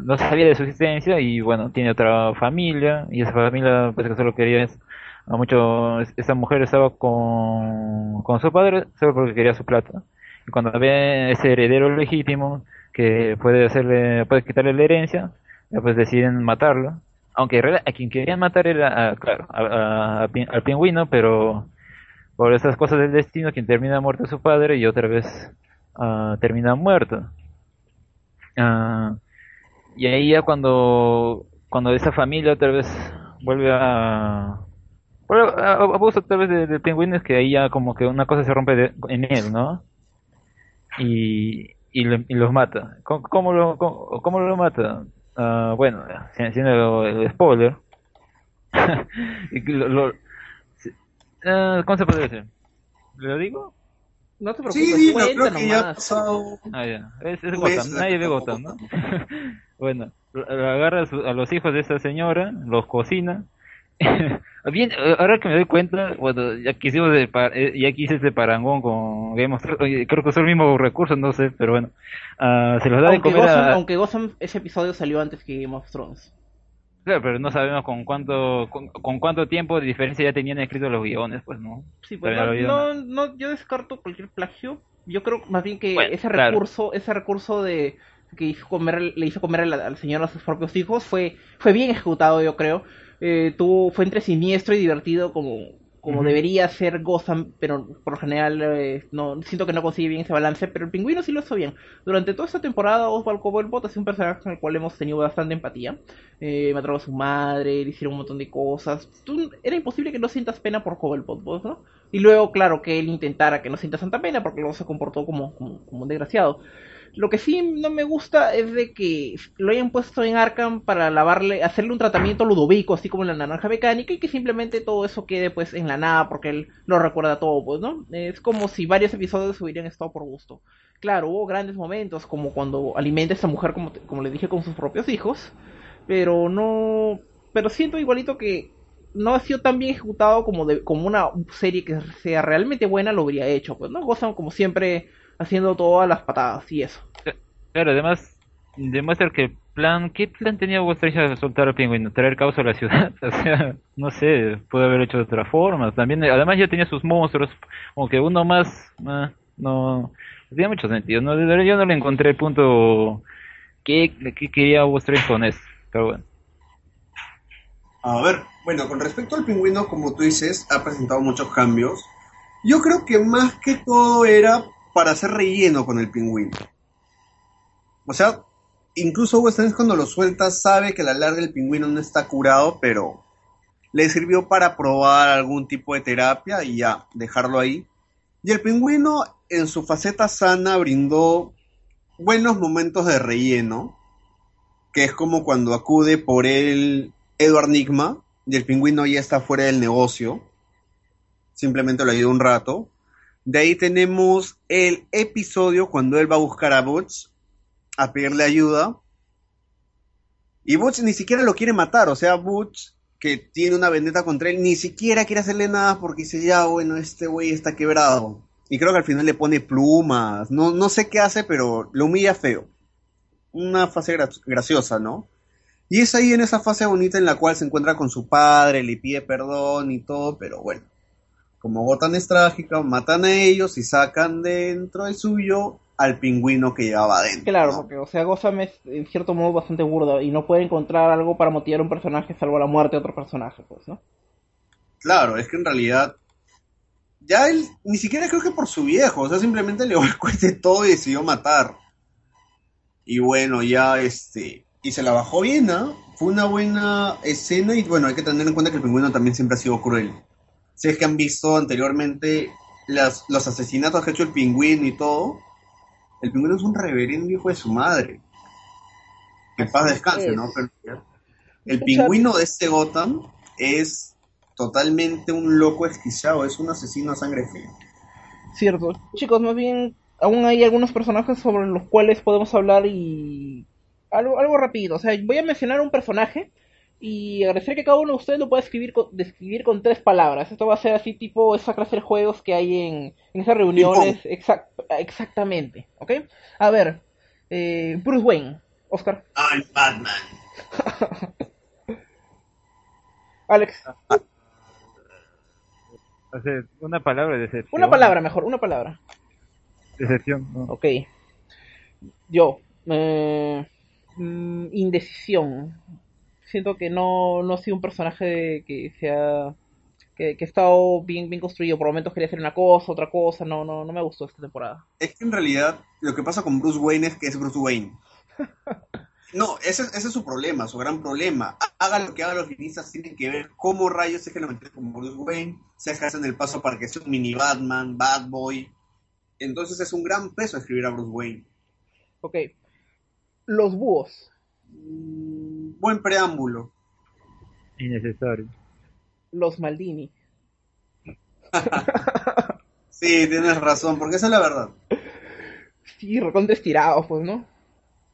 no sabía de su existencia y bueno, tiene otra familia y esa familia pues que solo quería es, mucho, es- esa mujer estaba con, con su padre solo porque quería su plata. Y cuando ve ese heredero legítimo que puede hacerle, puede quitarle la herencia, pues deciden matarlo. Aunque a quien querían matar era, a- claro, a- al pingüino, pero por esas cosas del destino, quien termina muerto es su padre y otra vez ah, termina muerto. Ah, y ahí ya cuando, cuando esa familia otra vez vuelve a... A- abuso otra vez de, de pingüinos, que ahí ya como que una cosa se rompe de- en él, ¿no? Y, y, le- y los mata. ¿Cómo, lo, cómo, lo mata? Ah, bueno, siendo el spoiler. Y que lo- lo- ah, ¿Cómo se puede decir? ¿Lo digo? No te preocupes, Sí, dilo, cuenta creo que ya ha pasado. Ah, ya. Es, Gotham, nadie ve Gotham, ¿no? bueno, agarra a, su- a los hijos de esta señora, los cocina. Bien, ahora que me doy cuenta, bueno, ya que hicimos de pa- eh, ya que hice este parangón con Game of Thrones, creo que es el mismo recurso, no sé, pero bueno, Ah, se los da de comer Gotham, a... aunque Gotham, ese episodio salió antes que Game of Thrones. Claro, pero no sabemos con cuánto con, con cuánto tiempo de diferencia ya tenían escritos los guiones, pues, ¿no? Sí, pues no, no, no, yo descarto cualquier plagio. Yo creo más bien que Bueno, ese claro. recurso, ese recurso de que hizo comer, le hizo comer al, al señor a sus propios hijos fue, fue bien ejecutado, yo creo. Eh, tuvo, fue entre siniestro y divertido como, como Ujú. debería ser Gotham, pero por lo general eh, no siento que no consigue bien ese balance, pero el pingüino sí lo hizo bien. Durante toda esta temporada Oswald Cobblepot es un personaje con el cual hemos tenido bastante empatía. Eh, mataron a su madre, le hicieron un montón de cosas. Tú- era imposible que no sientas pena por Cobblepot, ¿vos, ¿no? Y luego, claro, que él intentara que no sientas tanta pena porque luego se comportó como, como, como un desgraciado. Lo que sí no me gusta es de que lo hayan puesto en Arkham para lavarle, hacerle un tratamiento ludovico, así como en la naranja mecánica, y que simplemente todo eso quede pues en la nada, porque él lo recuerda todo, pues, ¿no? Es como si varios episodios hubieran estado por gusto. Claro, hubo grandes momentos, como cuando alimenta a esta mujer, como, como le dije, con sus propios hijos, pero no... Pero siento igualito que no ha sido tan bien ejecutado como, de, como una serie que sea realmente buena lo habría hecho, pues, ¿no? Gozan como siempre haciendo todas las patadas y eso. Claro, además demuestra que el plan, ¿qué plan tenía Hugo Estrella de soltar al pingüino? Traer caos a la ciudad, o sea, no sé, puede haber hecho de otra forma. También, además ya tenía sus monstruos, como que uno más, ah, no, no tenía mucho sentido. No, de verdad yo no le encontré el punto que, que quería Hugo Estrella con esto, pero bueno. A ver, bueno, con respecto al pingüino, como tú dices, ha presentado muchos cambios. Yo creo que más que todo era para hacer relleno con el pingüino. O sea, incluso Hugo Strange cuando lo suelta sabe que la larga el pingüino no está curado, pero le sirvió para probar algún tipo de terapia y ya, dejarlo ahí. Y el pingüino, en su faceta sana, brindó buenos momentos de relleno, que es como cuando acude por él Edward Nigma, y el pingüino ya está fuera del negocio, simplemente lo ayuda un rato. De ahí tenemos el episodio cuando él va a buscar a Butch a pedirle ayuda. Y Butch ni siquiera lo quiere matar, o sea, Butch, que tiene una vendetta contra él, ni siquiera quiere hacerle nada porque dice, ya, bueno, este güey está quebrado. Y creo que al final le pone plumas, no, no sé qué hace, pero lo humilla feo. Una fase gra- graciosa, ¿no? Y es ahí en esa fase bonita en la cual se encuentra con su padre, le pide perdón y todo, pero bueno, como Gotham es trágica, matan a ellos y sacan dentro de suyo al pingüino que llevaba adentro. Claro, ¿no? porque, o sea, Gotham es en cierto modo bastante burda y no puede encontrar algo para motivar a un personaje salvo la muerte de otro personaje, pues, ¿no? Claro, es que en realidad ya él ni siquiera creo que por su viejo, o sea, simplemente le cueste todo y decidió matar. Y bueno, ya este, y se la bajó bien, ¿ah? Fue una buena escena y bueno, hay que tener en cuenta que el pingüino también siempre ha sido cruel. Si es que han visto anteriormente las, los asesinatos que ha hecho el pingüino y todo, el pingüino es un reverendo hijo de su madre. Que paz descanse, es. ¿no? Pero el pingüino de este Gotham es totalmente un loco esquiciado, es un asesino a sangre fría. Cierto. Chicos, más bien, aún hay algunos personajes sobre los cuales podemos hablar y... Algo, algo rápido, o sea, voy a mencionar un personaje y agradecer que cada uno de ustedes lo pueda escribir con, describir con tres palabras. Esto va a ser así tipo esa clase de juegos que hay en, en esas reuniones. Exact, exactamente, ¿ok? A ver, eh, Bruce Wayne, Oscar, I'm Batman. Alex, O sea, una palabra de decepción. una palabra mejor, una palabra. Decepción, ¿no? Ok. Yo. eh, mm, indecisión. Siento que no, no ha sido un personaje que sea. Que, que ha estado bien, bien construido. Por momentos quería hacer una cosa, otra cosa. No, no, no me gustó esta temporada. Es que en realidad lo que pasa con Bruce Wayne es que es Bruce Wayne. No, ese, ese es su problema, su gran problema. Haga lo que hagan los guionistas, tienen que ver cómo rayos es que lo meten como Bruce Wayne, se hacen el paso para que sea un mini Batman, Bad Boy. Entonces es un gran peso escribir a Bruce Wayne. Ok. Los búhos. Mm, buen preámbulo. Innecesario. Los Maldini. Sí, tienes razón, porque esa es la verdad. Sí, recontra estirados, pues, ¿no?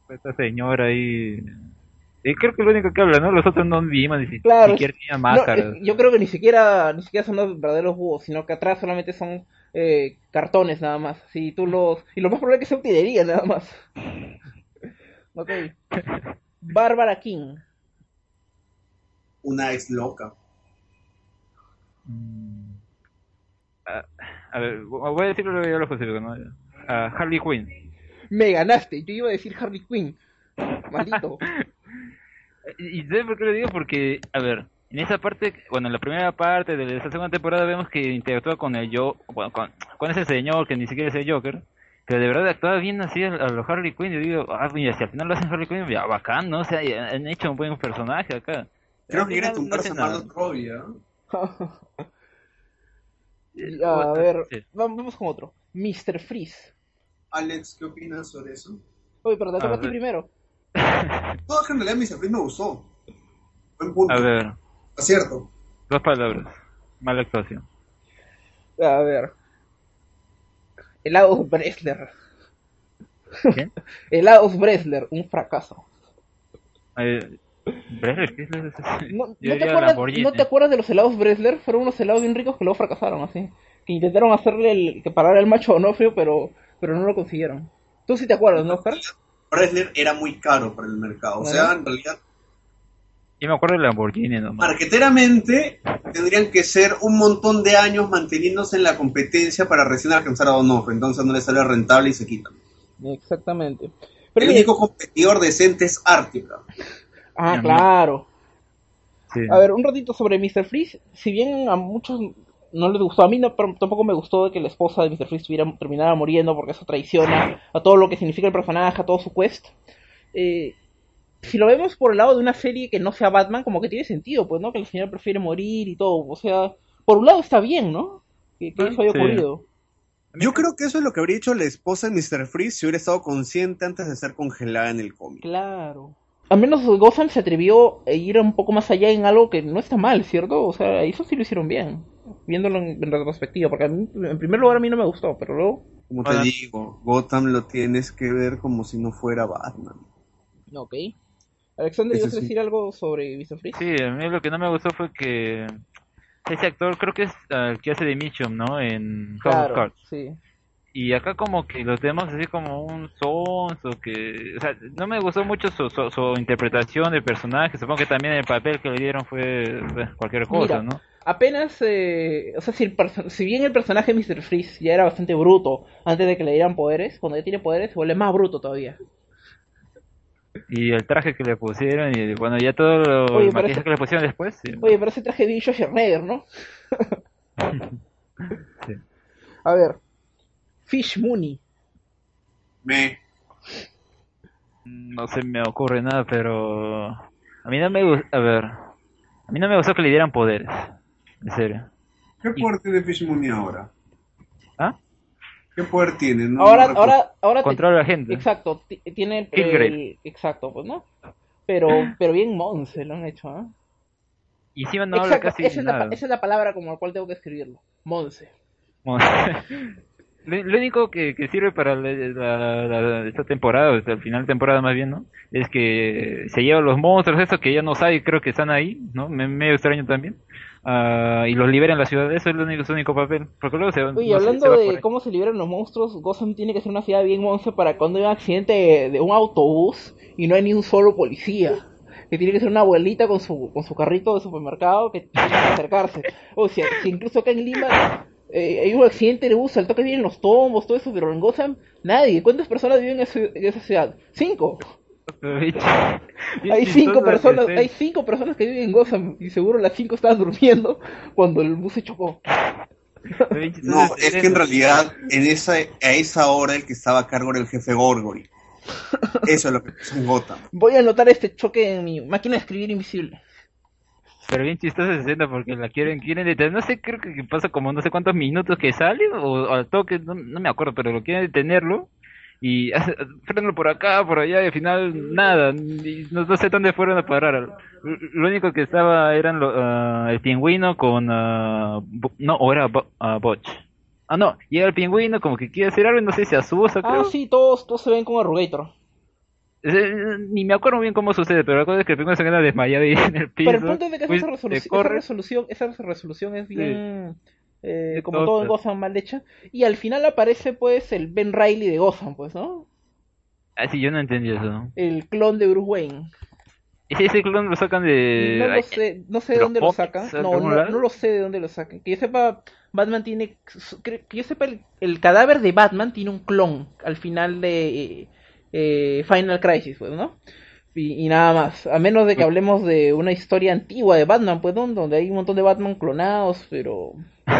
Esta señora ahí. Y creo que es lo único que habla, ¿no? Los otros no vimos ni Claro, siquiera tenían No, máscaras. eh, yo creo que ni siquiera, ni siquiera son los verdaderos búhos, sino que atrás solamente son eh, cartones nada más. Si tú los, y lo más probable es que sea utilería nada más. ok. Bárbara King. Una ex loca. Mm. A, a ver, voy a decirlo lo lo posible, ¿no? A Harley Quinn. Me ganaste. Yo iba a decir Harley Quinn. Maldito. Y ¿sabes por qué lo digo? Porque, a ver, en esa parte, bueno, en la primera parte de esta segunda temporada vemos que interactúa con el yo, bueno, con, con ese señor que ni siquiera es el Joker, pero de verdad actuaba bien así a, a los Harley Quinn. Yo digo, ah, mira, si al final lo hacen Harley Quinn, ya, bacán, ¿no? O sea, han hecho un buen personaje acá. Creo que quiere final no tumbarse hace a. Margot Robbie, ¿ah? Eh, a ver, sí. vamos con otro. Mr. Freeze. Alex, ¿qué opinas sobre eso? Oye, pero te toca a ti primero. Todo que en realidad Mr. Freeze me gustó. Buen punto. A ver, Acierto. dos palabras. Mala actuación. A ver. Helados Bresler. ¿Qué? Helados Bresler, un fracaso. Eh, Bresler, ¿qué es eso? ¿No, te acuerdas, Lamborghini. ¿No te acuerdas de los helados Bresler? Fueron unos helados bien ricos que luego fracasaron, así. Que intentaron hacerle el, que parara el macho Onofrio, pero, pero no lo consiguieron. Tú sí te acuerdas, ¿no, Oscar? Bresler era muy caro para el mercado. O sea, en realidad, Yo me acuerdo de Lamborghini nomás. marqueteramente tendrían que ser un montón de años manteniéndose en la competencia para recién alcanzar a Donofrio. Entonces no les sale rentable y se quitan. Exactamente. Pero el mire- único competidor decente es Ártica. Ah, claro. Sí. A ver, un ratito sobre Mr. Freeze. Si bien a muchos no les gustó, a mí no- tampoco me gustó de que la esposa de Mr. Freeze terminara muriendo porque eso traiciona a todo lo que significa el personaje, a todo su quest. Eh, si lo vemos por el lado de una serie que no sea Batman, como que tiene sentido, pues, ¿no? Que el señor prefiere morir y todo. O sea, por un lado está bien, ¿no? Que, que eso haya Sí. ocurrido. Yo creo que eso es lo que habría hecho la esposa de Mr. Freeze si hubiera estado consciente antes de ser congelada en el cómic. Claro. Al menos Gotham se atrevió a ir un poco más allá en algo que no está mal, ¿cierto? O sea, eso sí lo hicieron bien. Viéndolo en, en retrospectiva, porque a mí, en primer lugar a mí no me gustó, pero luego... Como te Ahora- digo, Gotham lo tienes que ver como si no fuera Batman. Ok. Alexander, ¿ibas a sí. decir algo sobre Mr. Freeze? Sí, a mí lo que no me gustó fue que ese actor creo que es ah, el que hace de Mitchum, ¿no? En House of Claro, Cards. sí. Y acá como que lo tenemos así como un sonso que... O sea, no me gustó mucho su, su, su interpretación del personaje. Supongo que también el papel que le dieron fue cualquier cosa, Mira, ¿no? Apenas, eh, o sea, si, el si bien el personaje de Mr. Freeze ya era bastante bruto antes de que le dieran poderes, cuando ya tiene poderes se vuelve más bruto todavía. Y el traje que le pusieron y bueno, ya todo lo, Oye, el pero maquillaje ese- que le pusieron después. sí. Oye, pero ese traje de Josh Schneider, ¿no? Sí. A ver, Fish Mooney. Me. No se me ocurre nada, pero a mí no me gusta, a ver, a mí no me gustó que le dieran poderes, en serio. ¿Qué poder tiene Fish Mooney ahora? ¿Ah? ¿Qué poder tiene? No- Ahora, no ahora, ahora Controla a la gente. exacto, ti- tiene el, el- exacto, pues, ¿no? Pero, pero bien Monse lo han hecho, ¿ah? Y encima no habla Exacto, casi esa es, la, pa- nada. esa es la palabra como la cual tengo que escribirlo. Monse. Lo, lo único que, que sirve para la, la- la- esta temporada, hasta el final de temporada más bien, ¿no? Es que se llevan los monstruos, eso que ya no sabe, creo que están ahí, ¿no? Me, medio extraño también. Ah, y los liberan en la ciudad, eso es el único, su único papel. Porque luego se, Oye, no hablando se de cómo se liberan los monstruos, Gotham tiene que ser una ciudad bien monce para cuando hay un accidente de, de un autobús y no hay ni un solo policía. Que tiene que ser una abuelita con su, con su carrito de supermercado que tiene que acercarse. O sea, si incluso acá en Lima eh, hay un accidente de bus, al toque vienen los tombos, todo eso, pero en Gotham nadie. ¿Cuántas personas viven en esa ciudad? Cinco. Hay cinco personas, que hay cinco personas que viven en Gotham y seguro las cinco estaban durmiendo cuando el bus se chocó. No, este es que en realidad en esa, a esa hora el que estaba a cargo era el jefe Gorgory. Eso es lo que pasó en Gotham. Voy a anotar este choque en mi máquina de escribir invisible. Pero bien chistosa esa escena porque la quieren, quieren detener. No sé, creo que pasa como no sé cuántos minutos que sale o al toque, no, no me acuerdo, pero lo quieren detenerlo y hace- frenarlo por acá, por allá y al final nada. y no, no sé dónde fueron a parar. Lo, único que estaba eran lo- ah, el pingüino con... Bo- no, o era Bo- ah, Botch. Ah, no, llega el pingüino como que quiere hacer algo y no sé si se asusta, creo. Ah, sí, todos, todos se ven como Arrugator. Eh, Ni me acuerdo bien cómo sucede, pero la cosa es que el pingüino se queda desmayado ahí en el piso. Pero el punto es de que pues, esa, te resolución, esa resolución, esa resolución es bien, eh, como todo en Gotham mal hecha. Y al final aparece pues el Ben Riley de Gotham, pues, ¿no? Ah, sí, yo no entendí eso. El clon de Bruce Wayne. Ese, ese clon lo sacan de... no lo sé, no sé de dónde lo sacan. ¿de No, no, no lo sé de dónde lo sacan. Que yo sepa, Batman tiene, que que yo sepa, el, el cadáver de Batman tiene un clon al final de eh, Final Crisis, pues, ¿no? Y, y nada más. A menos de que hablemos de una historia antigua de Batman, pues, ¿no? Donde hay un montón de Batman clonados, pero...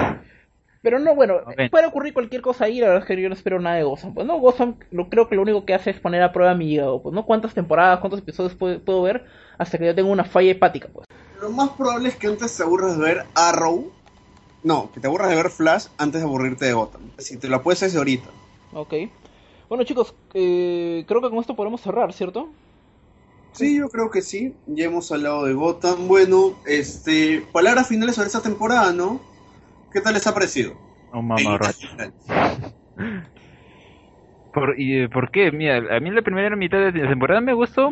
Pero no, bueno, puede ocurrir cualquier cosa ahí, la verdad es que yo no espero nada de Gotham. Pues no, Gotham lo, creo que lo único que hace es poner a prueba mi hígado, pues no cuántas temporadas, cuántos episodios puedo, puedo ver hasta que yo tenga una falla hepática, pues. Lo más probable es que antes te aburras de ver Arrow. No, que te aburras de ver Flash antes de aburrirte de Gotham. Si te lo puedes desde ahorita. Ok. Bueno chicos, eh, creo que con esto podemos cerrar, ¿cierto? Sí, yo creo que sí. Ya hemos hablado de Gotham. Bueno, este, palabras finales sobre esta temporada, ¿no? ¿Qué tal les ha parecido? Un mamarracho. ¿Por, y, eh, ¿Por qué? Mira, a mí la primera mitad de la temporada me gustó.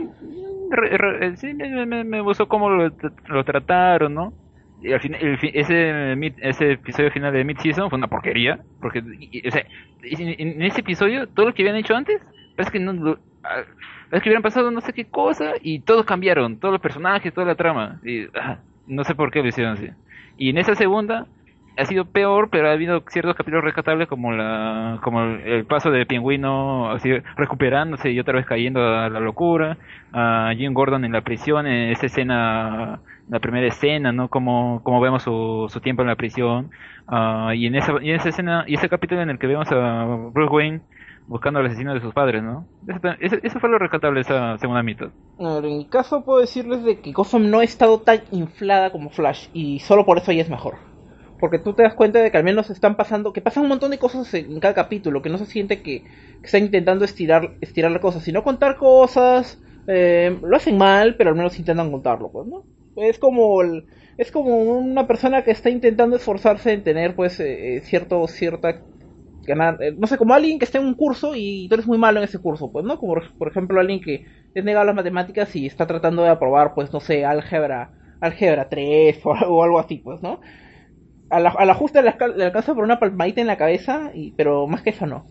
re- re- eh, sí, me, me- me gustó cómo lo, lo trataron, ¿no? Y al fin, el ese, ese episodio final de Mid-Season fue una porquería. Porque, y- o sea, en, ese episodio, todo lo que habían hecho antes, parece que no. lo- ah, parece que hubieran pasado no sé qué cosa y todos cambiaron. Todos los personajes, toda la trama. Y, ah, no sé por qué lo hicieron así. Y en esa segunda, ha sido peor, pero ha habido ciertos capítulos rescatables como la como el, paso de Pingüino así recuperándose y otra vez cayendo a la locura, a Jim Gordon en la prisión, en esa escena, la primera escena, ¿no? Como, como vemos su, su tiempo en la prisión, ah, y en esa y en esa escena y ese capítulo en el que vemos a Bruce Wayne buscando al asesino de sus padres, ¿no? Eso, eso, fue lo rescatable esa segunda mitad. En mi caso puedo decirles de que Gotham no ha estado tan inflada como Flash y solo por eso ya es mejor. Porque tú te das cuenta de que al menos están pasando, que pasan un montón de cosas en cada capítulo, que no se siente que, que están intentando estirar, estirar la cosa, sino contar cosas, eh, lo hacen mal, pero al menos intentan contarlo, pues, ¿no? Es como es como una persona que está intentando esforzarse en tener, pues, eh, eh, cierto, cierta ganar, eh, no sé, como alguien que está en un curso y tú eres muy malo en ese curso, pues, ¿no? Como por ejemplo alguien que es negado a las matemáticas y está tratando de aprobar, pues, no sé, álgebra, álgebra 3 o, o algo así, pues, ¿no? A la, a la justa le, alca- le alcanza por una palmadita en la cabeza, y, pero más que eso no.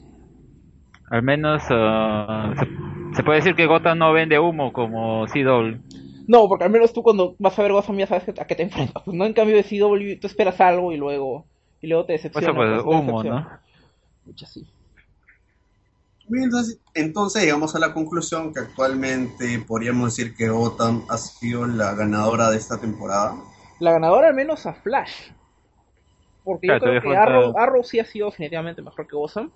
Al menos ah, se, se puede decir que Gotham no vende humo como CW. No, porque al menos tú cuando vas a ver Gotham ya sabes que- a qué te enfrentas. Pues no en cambio de CW tú esperas algo y luego y luego te decepciona. Eso pues pues, te humo. ¿no? Pucha, sí. Bien, entonces, entonces llegamos a la conclusión que actualmente podríamos decir que Gotham ha sido la ganadora de esta temporada. La ganadora al menos a Flash. Porque Claro, yo creo que falta- Arrow, Arrow sí ha sido definitivamente mejor que Gotham.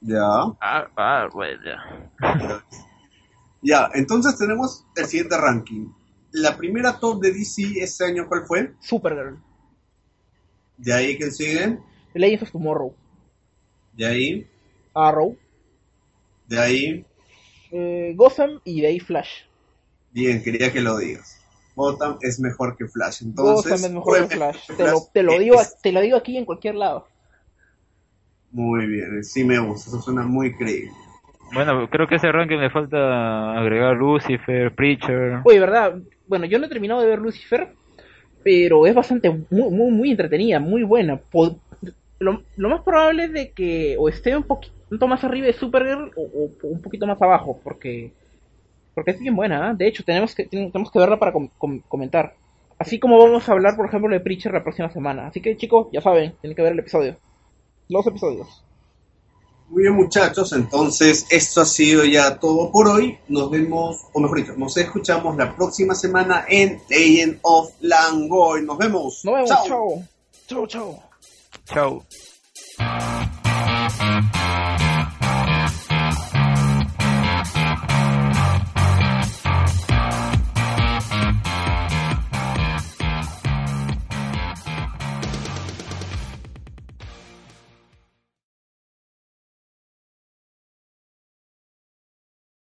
Ya. Ah, ah, bueno, ya. Ya, entonces tenemos el siguiente ranking. La primera top de DC este año, ¿cuál fue? Supergirl. De ahí, ¿quién sigue? Legends of Tomorrow. De ahí, Arrow. de ahí. eh, Gotham y de ahí Flash. Bien, quería que lo digas. Gotham es mejor que Flash. Entonces, Gotham es mejor que Flash. Te lo, te, lo Es- digo, te lo digo aquí en cualquier lado. Muy bien, sí me gusta, eso suena muy creíble. Bueno, creo que ese ranking le falta agregar Lucifer, Preacher. Oye, ¿verdad? Bueno, yo no he terminado de ver Lucifer, pero es bastante muy, muy, muy entretenida, muy buena. Lo más probable es de que o esté un poquito más arriba de Supergirl o, o un poquito más abajo, porque porque es bien buena. ¿ah? De hecho, tenemos que tenemos que verla para com- com- comentar. Así como vamos a hablar, por ejemplo, de Preacher la próxima semana. Así que, chicos, ya saben, tienen que ver el episodio. Los episodios. Muy bien, muchachos, entonces esto ha sido ya todo por hoy. Nos vemos, o mejor dicho, nos escuchamos la próxima semana en Legend of Langoy. Nos vemos. Nos vemos, Chao. chao. Chao, chao. Chao.